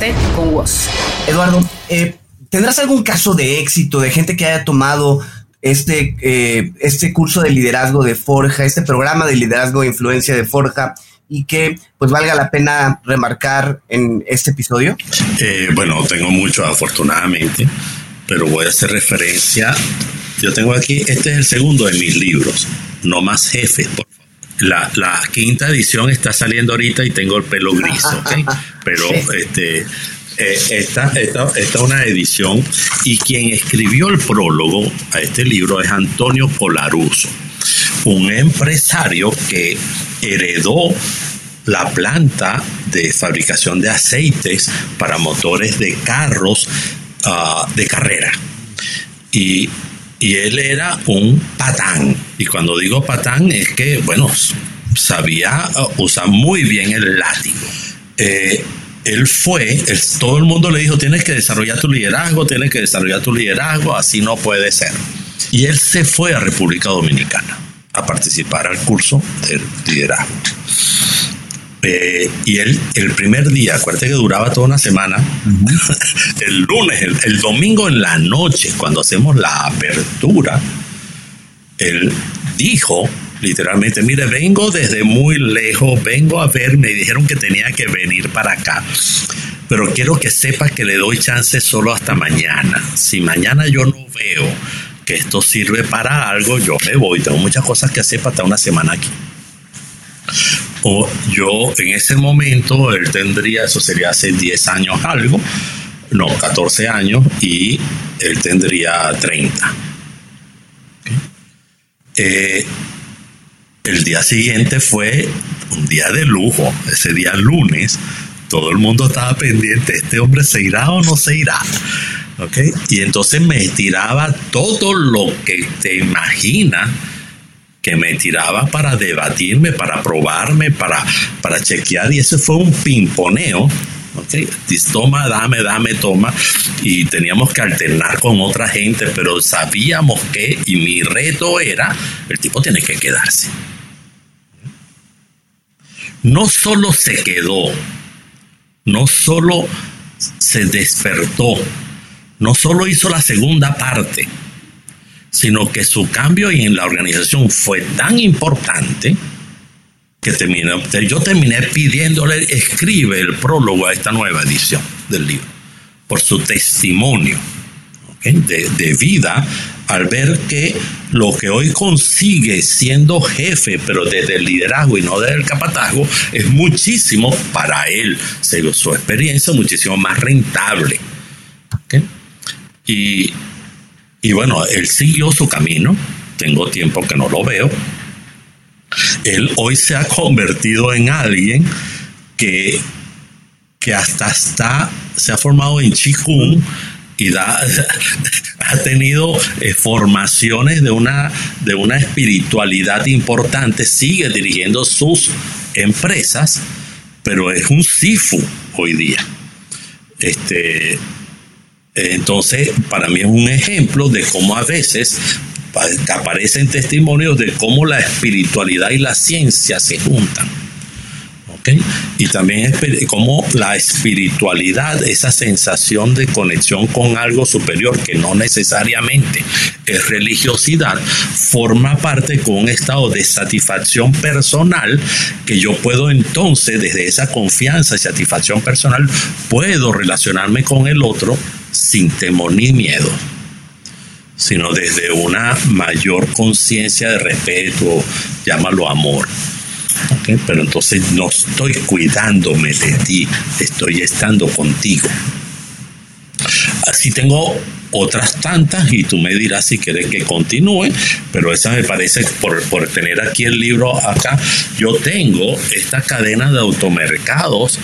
con vos. Eduardo, eh, ¿tendrás algún caso de éxito de gente que haya tomado este, eh, este curso de liderazgo de Forja, este programa de liderazgo e influencia de Forja y que pues valga la pena remarcar en este episodio? Eh, bueno, tengo mucho afortunadamente, pero voy a hacer referencia. Yo tengo aquí, este es el segundo de mis libros, No más jefes, por la, la, quinta edición está saliendo ahorita y tengo el pelo gris, ¿ok? Pero este, eh, esta, esta, es una edición y quien escribió el prólogo a este libro es Antonio Colaruso, un empresario que heredó la planta de fabricación de aceites para motores de carros uh, de carrera. Y y él era un patán. Y cuando digo patán es que, bueno, sabía usar muy bien el látigo. Eh, él fue, todo el mundo le dijo, tienes que desarrollar tu liderazgo, tienes que desarrollar tu liderazgo, así no puede ser. Y él se fue a República Dominicana a participar al curso del liderazgo. Eh, y él, el primer día, acuérdate que duraba toda una semana, el lunes, el, domingo en la noche, cuando hacemos la apertura, él dijo literalmente, mire, vengo desde muy lejos, vengo a ver, me dijeron que tenía que venir para acá, pero quiero que sepas que le doy chance solo hasta mañana. Si mañana yo no veo que esto sirve para algo, yo me voy, tengo muchas cosas que hacer para estar una semana aquí. O yo en ese momento, él tendría, eso sería hace 10 años algo, no, 14 años, y él tendría 30. Eh, el día siguiente fue un día de lujo, ese día lunes, todo el mundo estaba pendiente, este hombre se irá o no se irá. ¿Okay? Y entonces me tiraba todo lo que te imaginas que me tiraba para debatirme, para probarme, para, para chequear, y ese fue un pimponeo. Okay. Toma, dame, dame, toma. Y teníamos que alternar con otra gente, pero sabíamos que, y mi reto era, el tipo tiene que quedarse. No solo se quedó, no solo se despertó, no solo hizo la segunda parte, sino que su cambio en la organización fue tan importante que terminé, yo terminé pidiéndole, escribe el prólogo a esta nueva edición del libro, por su testimonio de, de, vida, al ver que lo que hoy consigue siendo jefe, pero desde el liderazgo y no desde el capatazgo, es muchísimo para él, según su experiencia, muchísimo más rentable. Y y bueno, él siguió su camino, tengo tiempo que no lo veo. Él hoy se ha convertido en alguien que, que hasta está, se ha formado en Chikung y ha tenido eh, formaciones de una, de una espiritualidad importante, sigue dirigiendo sus empresas, pero es un Sifu hoy día. Este, entonces, para mí es un ejemplo de cómo a veces aparecen testimonios de cómo la espiritualidad y la ciencia se juntan. Y también cómo la espiritualidad, esa sensación de conexión con algo superior que no necesariamente es religiosidad, forma parte con un estado de satisfacción personal que yo puedo entonces, desde esa confianza y satisfacción personal, puedo relacionarme con el otro sin temor ni miedo, sino desde una mayor conciencia de respeto, llámalo amor. Pero entonces no estoy cuidándome de ti, estoy estando contigo. así tengo otras tantas y tú me dirás si quieres que continúe, pero esa me parece, por, por tener aquí el libro acá, yo tengo esta cadena de automercados,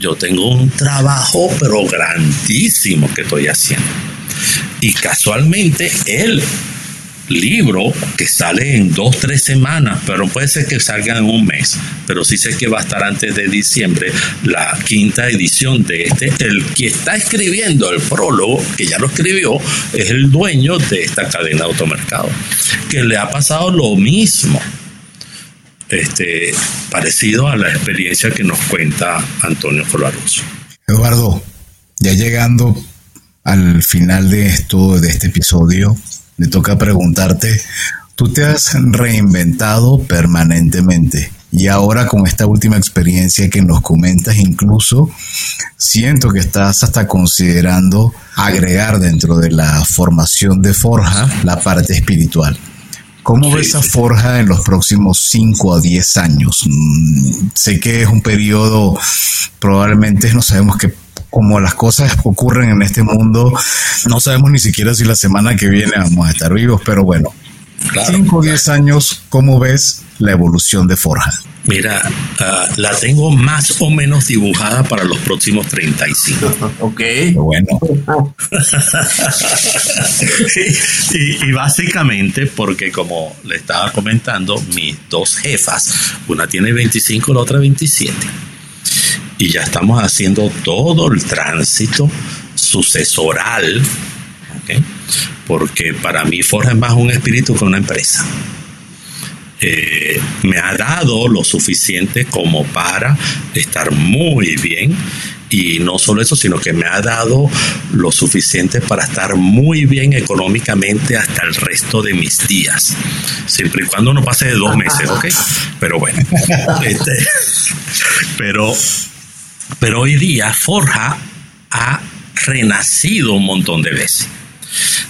yo tengo un trabajo pero grandísimo que estoy haciendo. Y casualmente él libro que sale en dos, tres semanas, pero puede ser que salga en un mes, pero sí sé que va a estar antes de diciembre la quinta edición de este. El que está escribiendo el prólogo, que ya lo escribió, es el dueño de esta cadena de automercado, que le ha pasado lo mismo. Este, parecido a la experiencia que nos cuenta Antonio Colaroso. Eduardo, ya llegando al final de esto, de este episodio, me toca preguntarte, tú te has reinventado permanentemente y ahora con esta última experiencia que nos comentas, incluso siento que estás hasta considerando agregar dentro de la formación de Forja la parte espiritual. ¿Cómo ves a Forja en los próximos 5 a 10 años? Mm, sé que es un periodo, probablemente no sabemos qué como las cosas ocurren en este mundo, no sabemos ni siquiera si la semana que viene vamos a estar vivos, pero bueno, 5 o 10 años, ¿cómo ves la evolución de Forja? Mira, ah, la tengo más o menos dibujada para los próximos 35. ok. Bueno. y, y, básicamente porque como le estaba comentando, mis dos jefas, una tiene 25, la otra 27 y ya estamos haciendo todo el tránsito sucesoral, porque para mí Forja es más un espíritu que una empresa. Eh, me ha dado lo suficiente como para estar muy bien y no solo eso, sino que me ha dado lo suficiente para estar muy bien económicamente hasta el resto de mis días, siempre y cuando no pase de dos meses, ¿ok? Pero bueno, este, pero pero hoy día Forja ha renacido un montón de veces.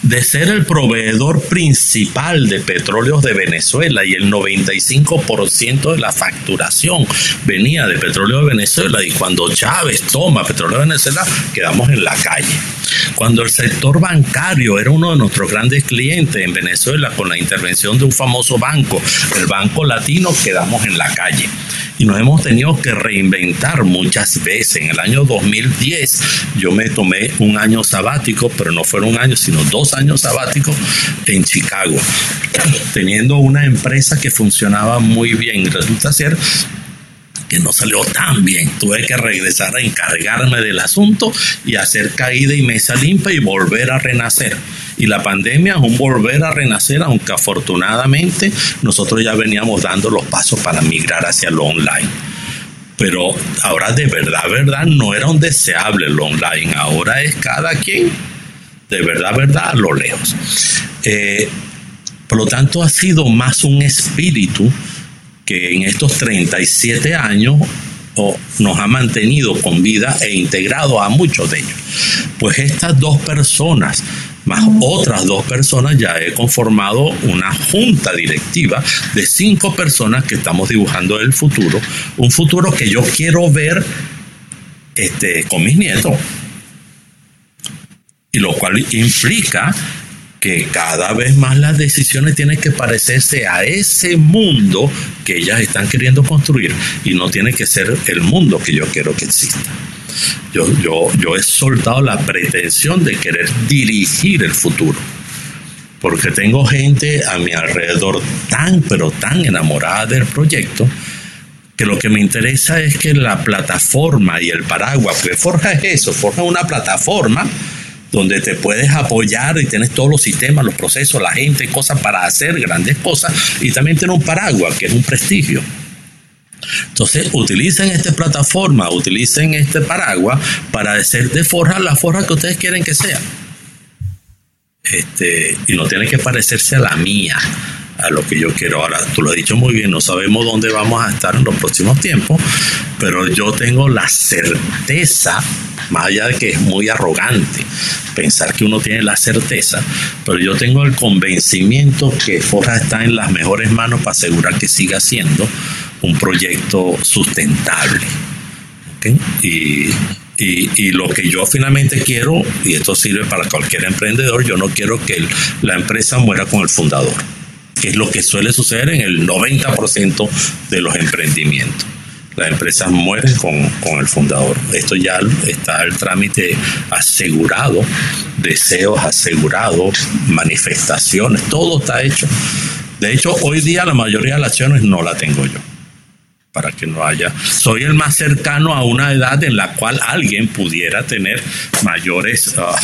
De ser el proveedor principal de petróleos de Venezuela y el 95% de la facturación venía de petróleo de Venezuela y cuando Chávez toma petróleo de Venezuela quedamos en la calle. Cuando el sector bancario era uno de nuestros grandes clientes en Venezuela con la intervención de un famoso banco, el Banco Latino, quedamos en la calle y nos hemos tenido que reinventar muchas veces. En el año 2010 yo me tomé un año sabático, pero no fueron un año, dos años sabáticos en Chicago, teniendo una empresa que funcionaba muy bien. Resulta ser que no salió tan bien. Tuve que regresar a encargarme del asunto y hacer caída y mesa limpia y volver a renacer. Y la pandemia es un volver a renacer, aunque afortunadamente nosotros ya veníamos dando los pasos para migrar hacia lo online. Pero ahora de verdad, verdad, no era un deseable lo online. Ahora es cada quien, de verdad, verdad, lo lejos. Eh, por lo tanto, ha sido más un espíritu que en estos 37 años nos ha mantenido con vida e integrado a muchos de ellos. Pues estas dos personas, más otras dos personas, ya he conformado una junta directiva de cinco personas que estamos dibujando el futuro, un futuro que yo quiero ver este, con mis nietos. Y lo cual implica que cada vez más las decisiones tienen que parecerse a ese mundo que ellas están queriendo construir y no tiene que ser el mundo que yo quiero que exista. Yo, yo, yo he soltado la pretensión de querer dirigir el futuro, porque tengo gente a mi alrededor tan, pero tan enamorada del proyecto, que lo que me interesa es que la plataforma y el paraguas, porque Forja es eso, Forja una plataforma donde te puedes apoyar y tienes todos los sistemas, los procesos, la gente, cosas para hacer grandes cosas y también tiene un paraguas que es un prestigio. Entonces, utilicen esta plataforma, utilicen este paraguas para hacer de forja la forja que ustedes quieren que sea. Este, y no tiene que parecerse a la mía, a lo que yo quiero. Ahora, tú lo has dicho muy bien, no sabemos dónde vamos a estar en los próximos tiempos, pero yo tengo la certeza más allá de que es muy arrogante pensar que uno tiene la certeza, pero yo tengo el convencimiento que Forja está en las mejores manos para asegurar que siga siendo un proyecto sustentable. Y, Y, lo que yo finalmente quiero, y esto sirve para cualquier emprendedor, yo no quiero que la empresa muera con el fundador, que es lo que suele suceder en el 90% de los emprendimientos. Las empresas mueren con, con el fundador. Esto ya está el trámite asegurado, deseos asegurados, manifestaciones, todo está hecho. De hecho, hoy día la mayoría de las acciones no la tengo yo para que no haya. Soy el más cercano a una edad en la cual alguien pudiera tener mayores, ah,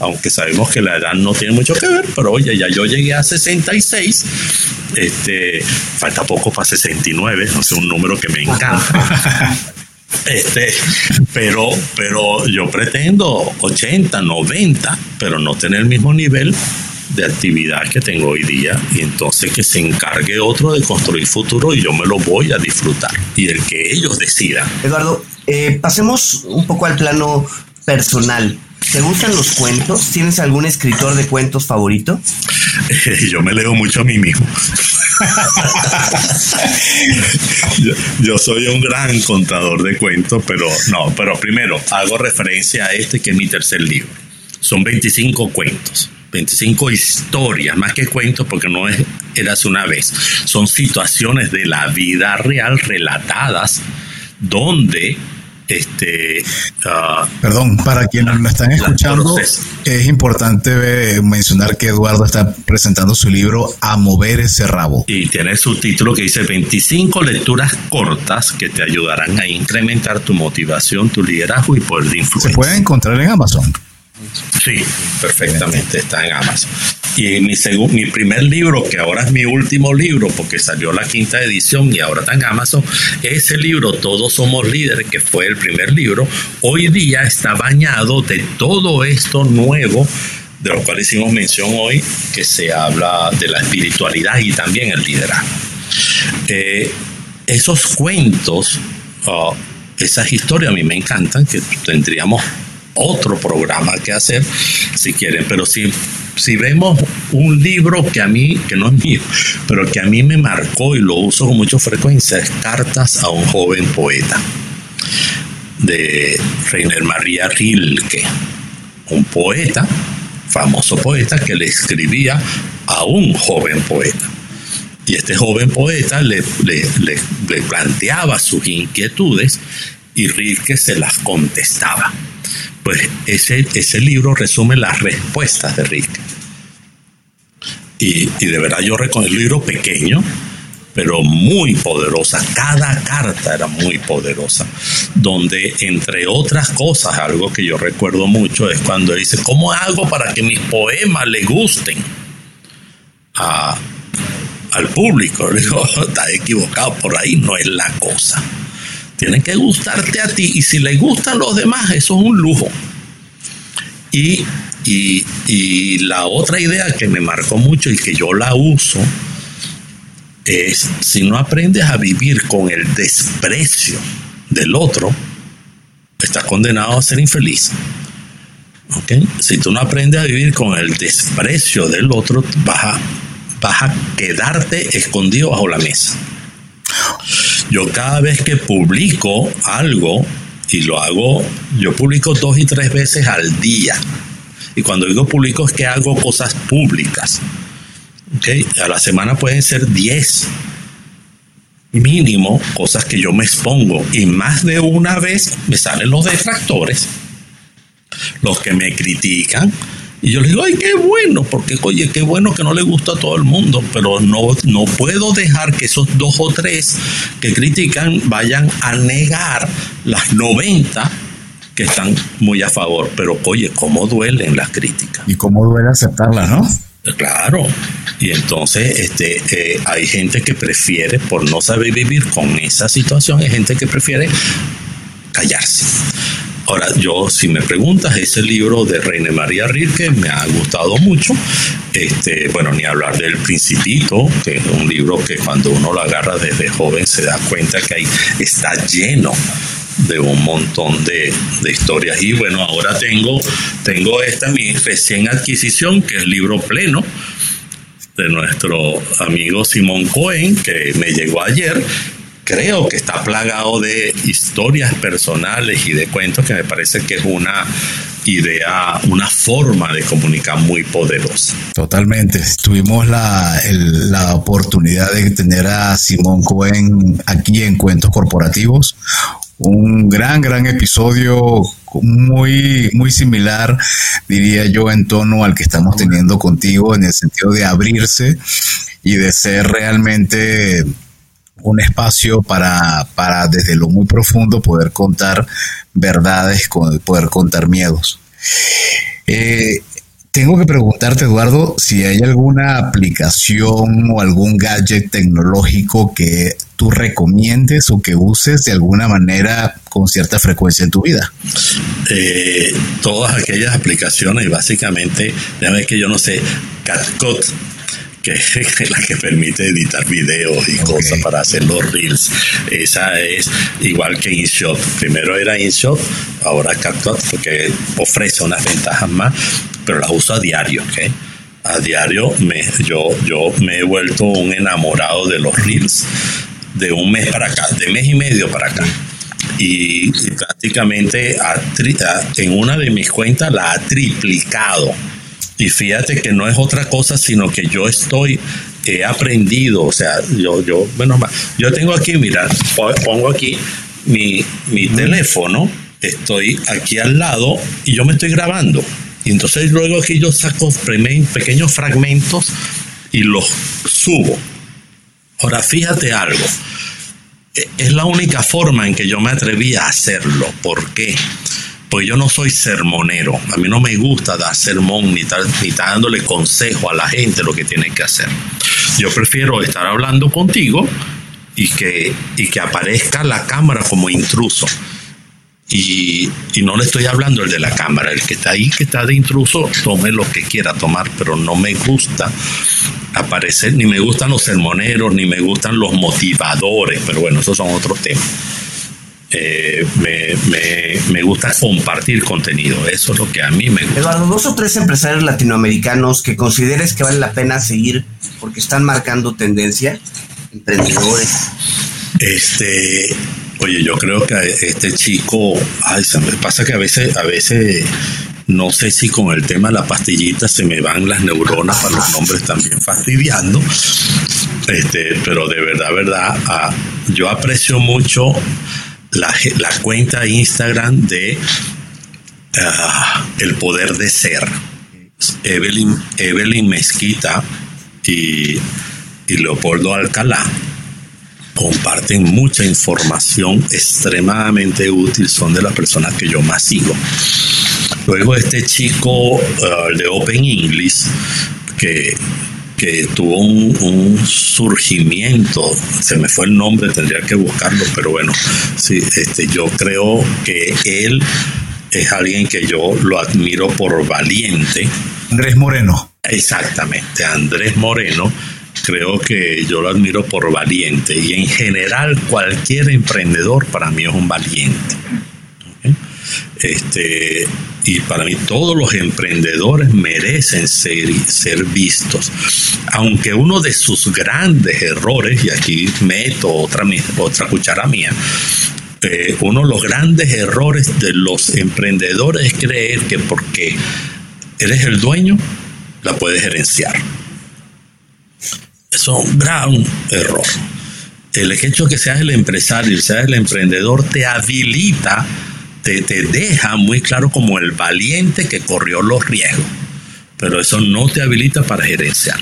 aunque sabemos que la edad no tiene mucho que ver, pero oye, ya yo llegué a 66, este, falta poco para 69, no sé, un número que me encanta. Este, pero, pero yo pretendo 80, 90, pero no tener el mismo nivel de actividad que tengo hoy día y entonces que se encargue otro de construir futuro y yo me lo voy a disfrutar y el que ellos decidan. Eduardo, eh, pasemos un poco al plano personal. ¿Te gustan los cuentos? ¿Tienes algún escritor de cuentos favorito? yo me leo mucho a mí mismo. yo, soy un gran contador de cuentos, pero no, pero primero hago referencia a este que es mi tercer libro. Son 25 cuentos 25 historias, más que cuentos, porque no es eras una vez. Son situaciones de la vida real relatadas donde este uh, perdón para quienes lo están escuchando es importante mencionar que Eduardo está presentando su libro a mover ese rabo. Y tiene su título que dice 25 lecturas cortas que te ayudarán a incrementar tu motivación tu liderazgo y poder de influencia se puede encontrar en Amazon Sí, perfectamente, está en Amazon. Y mi, mi primer libro, que ahora es mi último libro, porque salió la quinta edición y ahora está en Amazon, ese libro, Todos Somos Líderes, que fue el primer libro, hoy día está bañado de todo esto nuevo de lo cual hicimos mención hoy, que se habla de la espiritualidad y también el liderazgo. Eh, esos cuentos, oh, esas historias a mí me encantan, que tendríamos otro programa que hacer si quieren, pero si, si vemos un libro que a mí, que no es mío, pero que a mí me marcó y lo uso con mucha frecuencia, es Cartas a un joven poeta de Reiner María Rilke, un poeta, famoso poeta que le escribía a un joven poeta. Y este joven poeta le, le, le planteaba sus inquietudes y Rilke se las contestaba pues ese, ese libro resume las respuestas de Rick. Y, de verdad yo reconozco el libro pequeño, pero muy poderosa. Cada carta era muy poderosa. Donde, entre otras cosas, algo que yo recuerdo mucho es cuando dice, ¿cómo hago para que mis poemas le gusten al público? Le digo, está equivocado, por ahí no es la cosa. Tiene que gustarte a ti y si le gustan los demás, eso es un lujo. Y, y, la otra idea que me marcó mucho y que yo la uso es, si no aprendes a vivir con el desprecio del otro, estás condenado a ser infeliz. ¿Okay? Si tú no aprendes a vivir con el desprecio del otro, vas vas a quedarte escondido bajo la mesa. Yo cada vez que publico algo, y lo hago, yo publico dos y tres veces al día. Y cuando digo publico es que hago cosas públicas. ¿Okay? A la semana pueden ser diez mínimo cosas que yo me expongo. Y más de una vez me salen los detractores, los que me critican, y yo le digo, ay, qué bueno, porque oye, qué bueno que no le gusta a todo el mundo, pero no, no puedo dejar que esos dos o tres que critican vayan a negar las 90 que están muy a favor. Pero oye, cómo duelen las críticas. Y cómo duele aceptarlas, ¿no? Claro. Y entonces este, eh, hay gente que prefiere, por no saber vivir con esa situación, hay gente que prefiere callarse. Ahora, yo, si me preguntas, ese libro de Reina María Rilke me ha gustado mucho. Este, bueno, ni hablar del Principito, que es un libro que cuando uno lo agarra desde joven se da cuenta que ahí está lleno de un montón de, historias. Y bueno, ahora tengo, tengo esta mi recién adquisición, que es el libro pleno de nuestro amigo Simón Cohen, que me llegó ayer creo que está plagado de historias personales y de cuentos que me parece que es una idea, una forma de comunicar muy poderosa. Totalmente. Tuvimos la, la oportunidad de tener a Simón Cohen aquí en Cuentos Corporativos. Un gran, gran episodio muy, muy similar, diría yo, en tono al que estamos teniendo contigo, en el sentido de abrirse y de ser realmente un espacio para, para desde lo muy profundo poder contar verdades, poder contar miedos. Eh, tengo que preguntarte, Eduardo, si hay alguna aplicación o algún gadget tecnológico que tú recomiendes o que uses de alguna manera con cierta frecuencia en tu vida. Eh, todas aquellas aplicaciones, básicamente, déjame que yo no sé, CatCut que es la que permite editar videos y cosas para hacer los reels. Esa es igual que InShot. Primero era InShot, ahora CapCut porque ofrece unas ventajas más, pero las uso a diario, A diario me, yo, yo me he vuelto un enamorado de los reels de un mes para acá, de mes y medio para acá. Y, prácticamente en una de mis cuentas la ha triplicado y fíjate que no es otra cosa, sino que yo estoy, he aprendido, o sea, yo, yo, bueno, yo tengo aquí, mira, pongo aquí mi, mi teléfono, estoy aquí al lado y yo me estoy grabando. Y entonces luego aquí yo saco pequeños fragmentos y los subo. Ahora fíjate algo, e, es la única forma en que yo me atreví a hacerlo. ¿Por qué? Pues yo no soy sermonero. A mí no me gusta dar sermón ni estar, ni dándole consejo a la gente lo que tiene que hacer. Yo prefiero estar hablando contigo y que, y que aparezca la cámara como intruso. Y, y, no le estoy hablando el de la cámara, el que está ahí, que está de intruso, tome lo que quiera tomar, pero no me gusta aparecer, ni me gustan los sermoneros, ni me gustan los motivadores, pero bueno, esos son otros temas. Eh, me, gusta compartir contenido. Eso es lo que a mí me gusta. Eduardo, dos o tres empresarios latinoamericanos que consideres que vale la pena seguir porque están marcando tendencia, emprendedores. Este, oye, yo creo que este chico, ay, se me pasa que a veces, a veces no sé si con el tema de la pastillita se me van las neuronas para los nombres también fastidiando. Este, pero de verdad, verdad, yo aprecio mucho la, cuenta Instagram de ah, El Poder de Ser. Evelyn, Evelyn Mezquita y, y Leopoldo Alcalá comparten mucha información extremadamente útil, son de las personas que yo más sigo. Luego este chico ah, de Open English, que que tuvo un, surgimiento, se me fue el nombre, tendría que buscarlo, pero bueno, sí, este, yo creo que él es alguien que yo lo admiro por valiente. Andrés Moreno. Exactamente, Andrés Moreno. Creo que yo lo admiro por valiente y en general cualquier emprendedor para mí es un valiente. Este, y para mí todos los emprendedores merecen ser, ser vistos. Aunque uno de sus grandes errores, y aquí meto otra, otra cuchara mía, eh, uno de los grandes errores de los emprendedores es creer que porque eres el dueño, la puedes gerenciar. Eso es un gran error. El hecho de que seas el empresario y seas el emprendedor te habilita te, deja muy claro como el valiente que corrió los riesgos, pero eso no te habilita para gerenciar.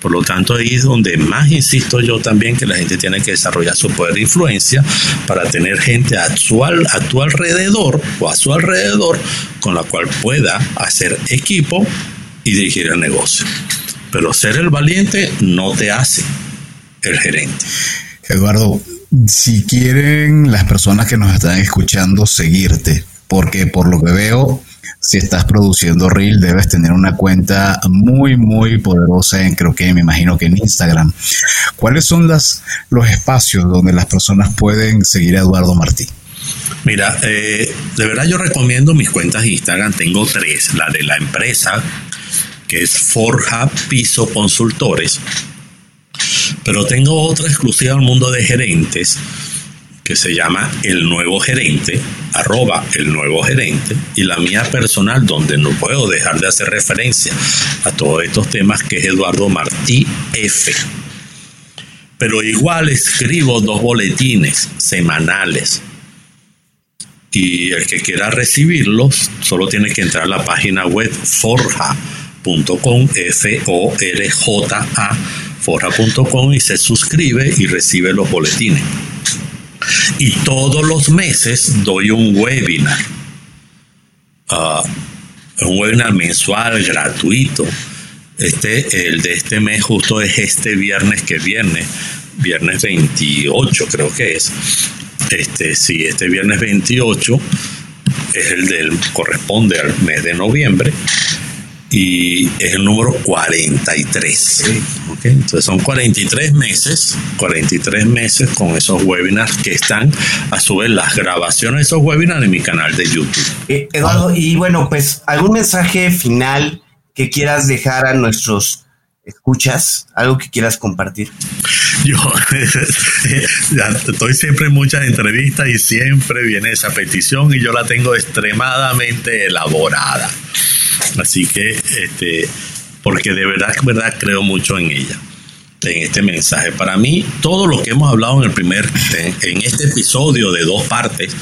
Por lo tanto, ahí es donde más insisto yo también que la gente tiene que desarrollar su poder de influencia para tener gente a su, a tu alrededor o a su alrededor con la cual pueda hacer equipo y dirigir el negocio. Pero ser el valiente no te hace el gerente. Eduardo, si quieren las personas que nos están escuchando seguirte, porque por lo que veo, si estás produciendo Reel, debes tener una cuenta muy, muy poderosa en, creo que me imagino que en Instagram. ¿Cuáles son las, los espacios donde las personas pueden seguir a Eduardo Martí? Mira, eh, de verdad yo recomiendo mis cuentas de Instagram. Tengo tres. La de la empresa, que es Forja Piso Consultores Pero tengo otra exclusiva al mundo de gerentes que se llama El Nuevo Gerente, arroba El Nuevo Gerente, y la mía personal, donde no puedo dejar de hacer referencia a todos estos temas, que es Eduardo Martí F. Pero igual escribo dos boletines semanales. Y el que quiera recibirlos, solo tiene que entrar a la página web forja.com, F-O-R-J-A, forja.com, y se suscribe y recibe los boletines y todos los meses doy un webinar. Ah, un webinar mensual gratuito. Este, el de este mes justo es este viernes que viernes, viernes 28 creo que es. Este, sí, este viernes 28 es el del corresponde al mes de noviembre y es el número 43. Entonces son 43 meses, 43 meses con esos webinars que están a su vez las grabaciones de esos webinars en mi canal de YouTube. Eh, Eduardo, y bueno, pues algún mensaje final que quieras dejar a nuestros escuchas, algo que quieras compartir. Yo estoy siempre en muchas entrevistas y siempre viene esa petición y yo la tengo extremadamente elaborada. Así que, este, porque de verdad, verdad creo mucho en ella, en este mensaje. Para mí, todo lo que hemos hablado en el primer, en, este episodio de dos partes,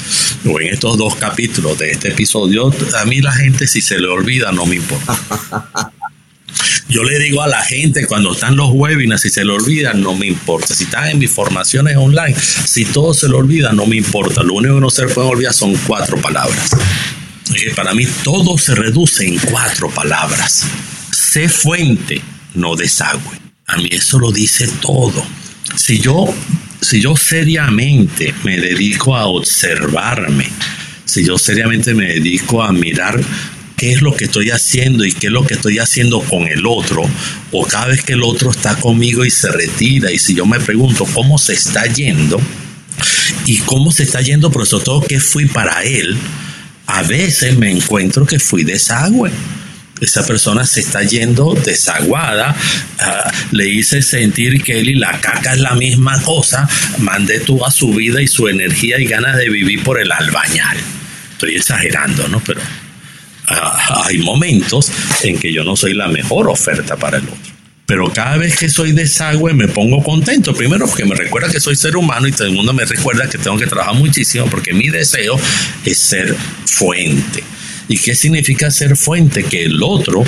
o en estos dos capítulos de este episodio, a mí la gente si se le olvida no me importa. Yo le digo a la gente cuando están los webinars, si se le olvida, no me importa. Si están en mis formaciones online, si todo se le olvida, no me importa. Lo único que no se le puede olvidar son cuatro palabras para mí todo se reduce en cuatro palabras. Sé fuente, no desagüe. A mí eso lo dice todo. Si yo, si yo seriamente me dedico a observarme, si yo seriamente me dedico a mirar qué es lo que estoy haciendo y qué es lo que estoy haciendo con el otro, o cada vez que el otro está conmigo y se retira, y si yo me pregunto cómo se está yendo, y cómo se está yendo, pero sobre todo qué fui para él, a veces me encuentro que fui desagüe. Esa persona se está yendo desaguada, ah, le hice sentir que él y la caca es la misma cosa, mandé toda su vida y su energía y ganas de vivir por el albañal. Estoy exagerando, ¿no? Pero ah, hay momentos en que yo no soy la mejor oferta para el otro. Pero cada vez que soy desagüe me pongo contento. Primero porque me recuerda que soy ser humano y mundo me recuerda que tengo que trabajar muchísimo porque mi deseo es ser fuente. ¿Y qué significa ser fuente? Que el otro,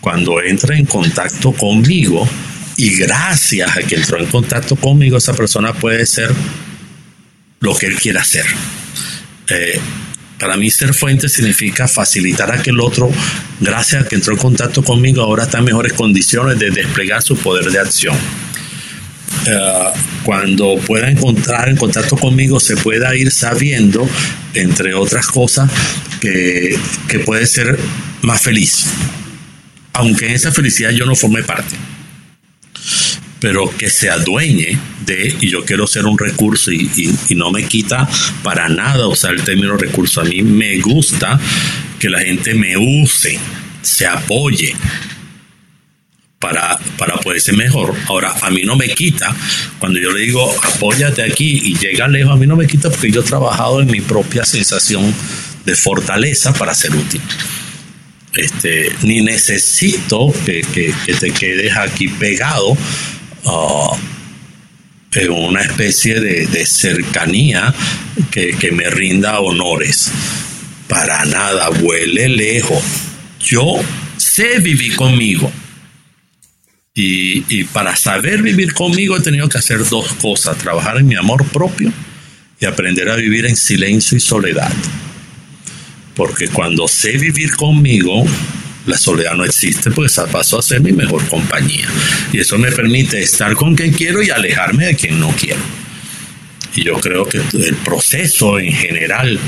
cuando entra en contacto conmigo, y gracias a que entró en contacto conmigo, esa persona puede ser lo que él quiera hacer. Eh, para mí ser fuente significa facilitar a que el otro, gracias a que entró en contacto conmigo, ahora está en mejores condiciones de desplegar su poder de acción. Eh, cuando pueda encontrar en contacto conmigo, se pueda ir sabiendo, entre otras cosas, que, que puede ser más feliz. Aunque en esa felicidad yo no forme parte pero que se adueñe de, y yo quiero ser un recurso y, no me quita para nada usar el término recurso. A mí me gusta que la gente me use, se apoye, para, para poder ser mejor. Ahora, a mí no me quita, cuando yo le digo apóyate aquí y llega lejos, a mí no me quita porque yo he trabajado en mi propia sensación de fortaleza para ser útil. Este, ni necesito que, que te quedes aquí pegado uh, una especie de, cercanía que, me rinda honores. Para nada, huele lejos. Yo sé vivir conmigo. Y, y, para saber vivir conmigo he tenido que hacer dos cosas, trabajar en mi amor propio y aprender a vivir en silencio y soledad. Porque cuando sé vivir conmigo, la soledad no existe porque pasó a ser mi mejor compañía. Y eso me permite estar con quien quiero y alejarme de quien no quiero. Y yo creo que el proceso en general,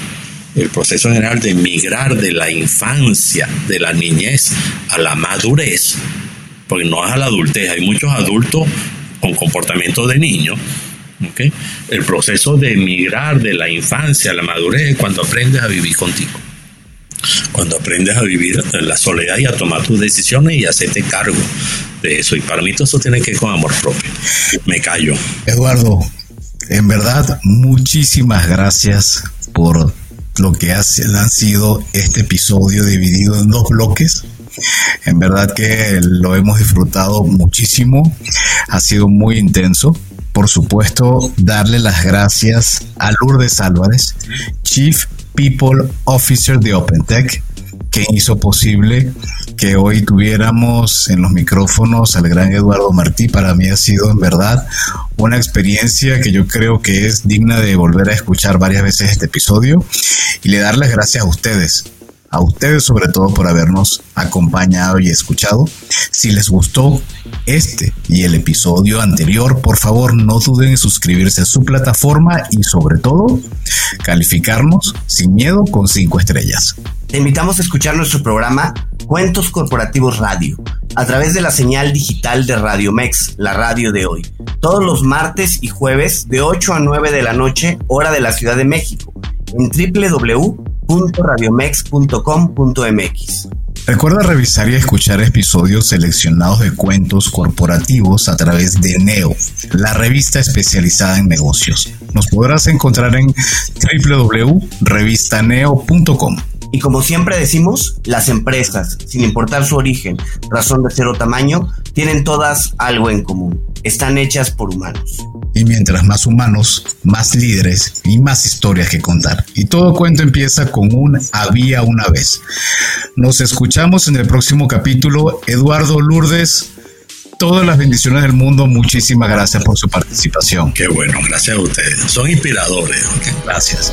el proceso en general de migrar de la infancia, de la niñez a la madurez, porque no es a la adultez, hay muchos adultos con comportamiento de niño. El proceso de migrar de la infancia a la madurez es cuando aprendes a vivir contigo Cuando aprendes a vivir en la soledad y a tomar tus decisiones y hacerte cargo de eso. Y para mí todo eso tiene que ver con amor propio. Me callo. Eduardo, en verdad, muchísimas gracias por lo que ha sido este episodio dividido en dos bloques. En verdad que lo hemos disfrutado muchísimo, ha sido muy intenso. Por supuesto, darle las gracias a Lourdes Álvarez, Chief People Officer de OpenTech, que hizo posible que hoy tuviéramos en los micrófonos al gran Eduardo Martí. Para mí ha sido en verdad una experiencia que yo creo que es digna de volver a escuchar varias veces este episodio y le dar las gracias a ustedes a ustedes sobre todo por habernos acompañado y escuchado. Si les gustó este y el episodio anterior, por favor no duden en suscribirse a su plataforma y sobre todo calificarnos sin miedo con cinco estrellas. Te invitamos a escuchar nuestro programa Cuentos Corporativos Radio a través de la señal digital de Radio Mex, la radio de hoy, todos los martes y jueves de 8 a 9 de la noche, hora de la Ciudad de México, en www www.radiomex.com.mx. Recuerda revisar y escuchar episodios seleccionados de cuentos corporativos a través de Neo, la revista especializada en negocios. Nos podrás encontrar en www.revistaneo.com. Y como siempre decimos, las empresas, sin importar su origen, razón de ser o tamaño, tienen todas algo en común. Están hechas por humanos. Y mientras más humanos, más líderes y más historias que contar. Y todo cuento empieza con un había una vez. Nos escuchamos en el próximo capítulo. Eduardo Lourdes, todas las bendiciones del mundo. Muchísimas gracias por su participación. Qué bueno, gracias a ustedes. Son inspiradores. Gracias.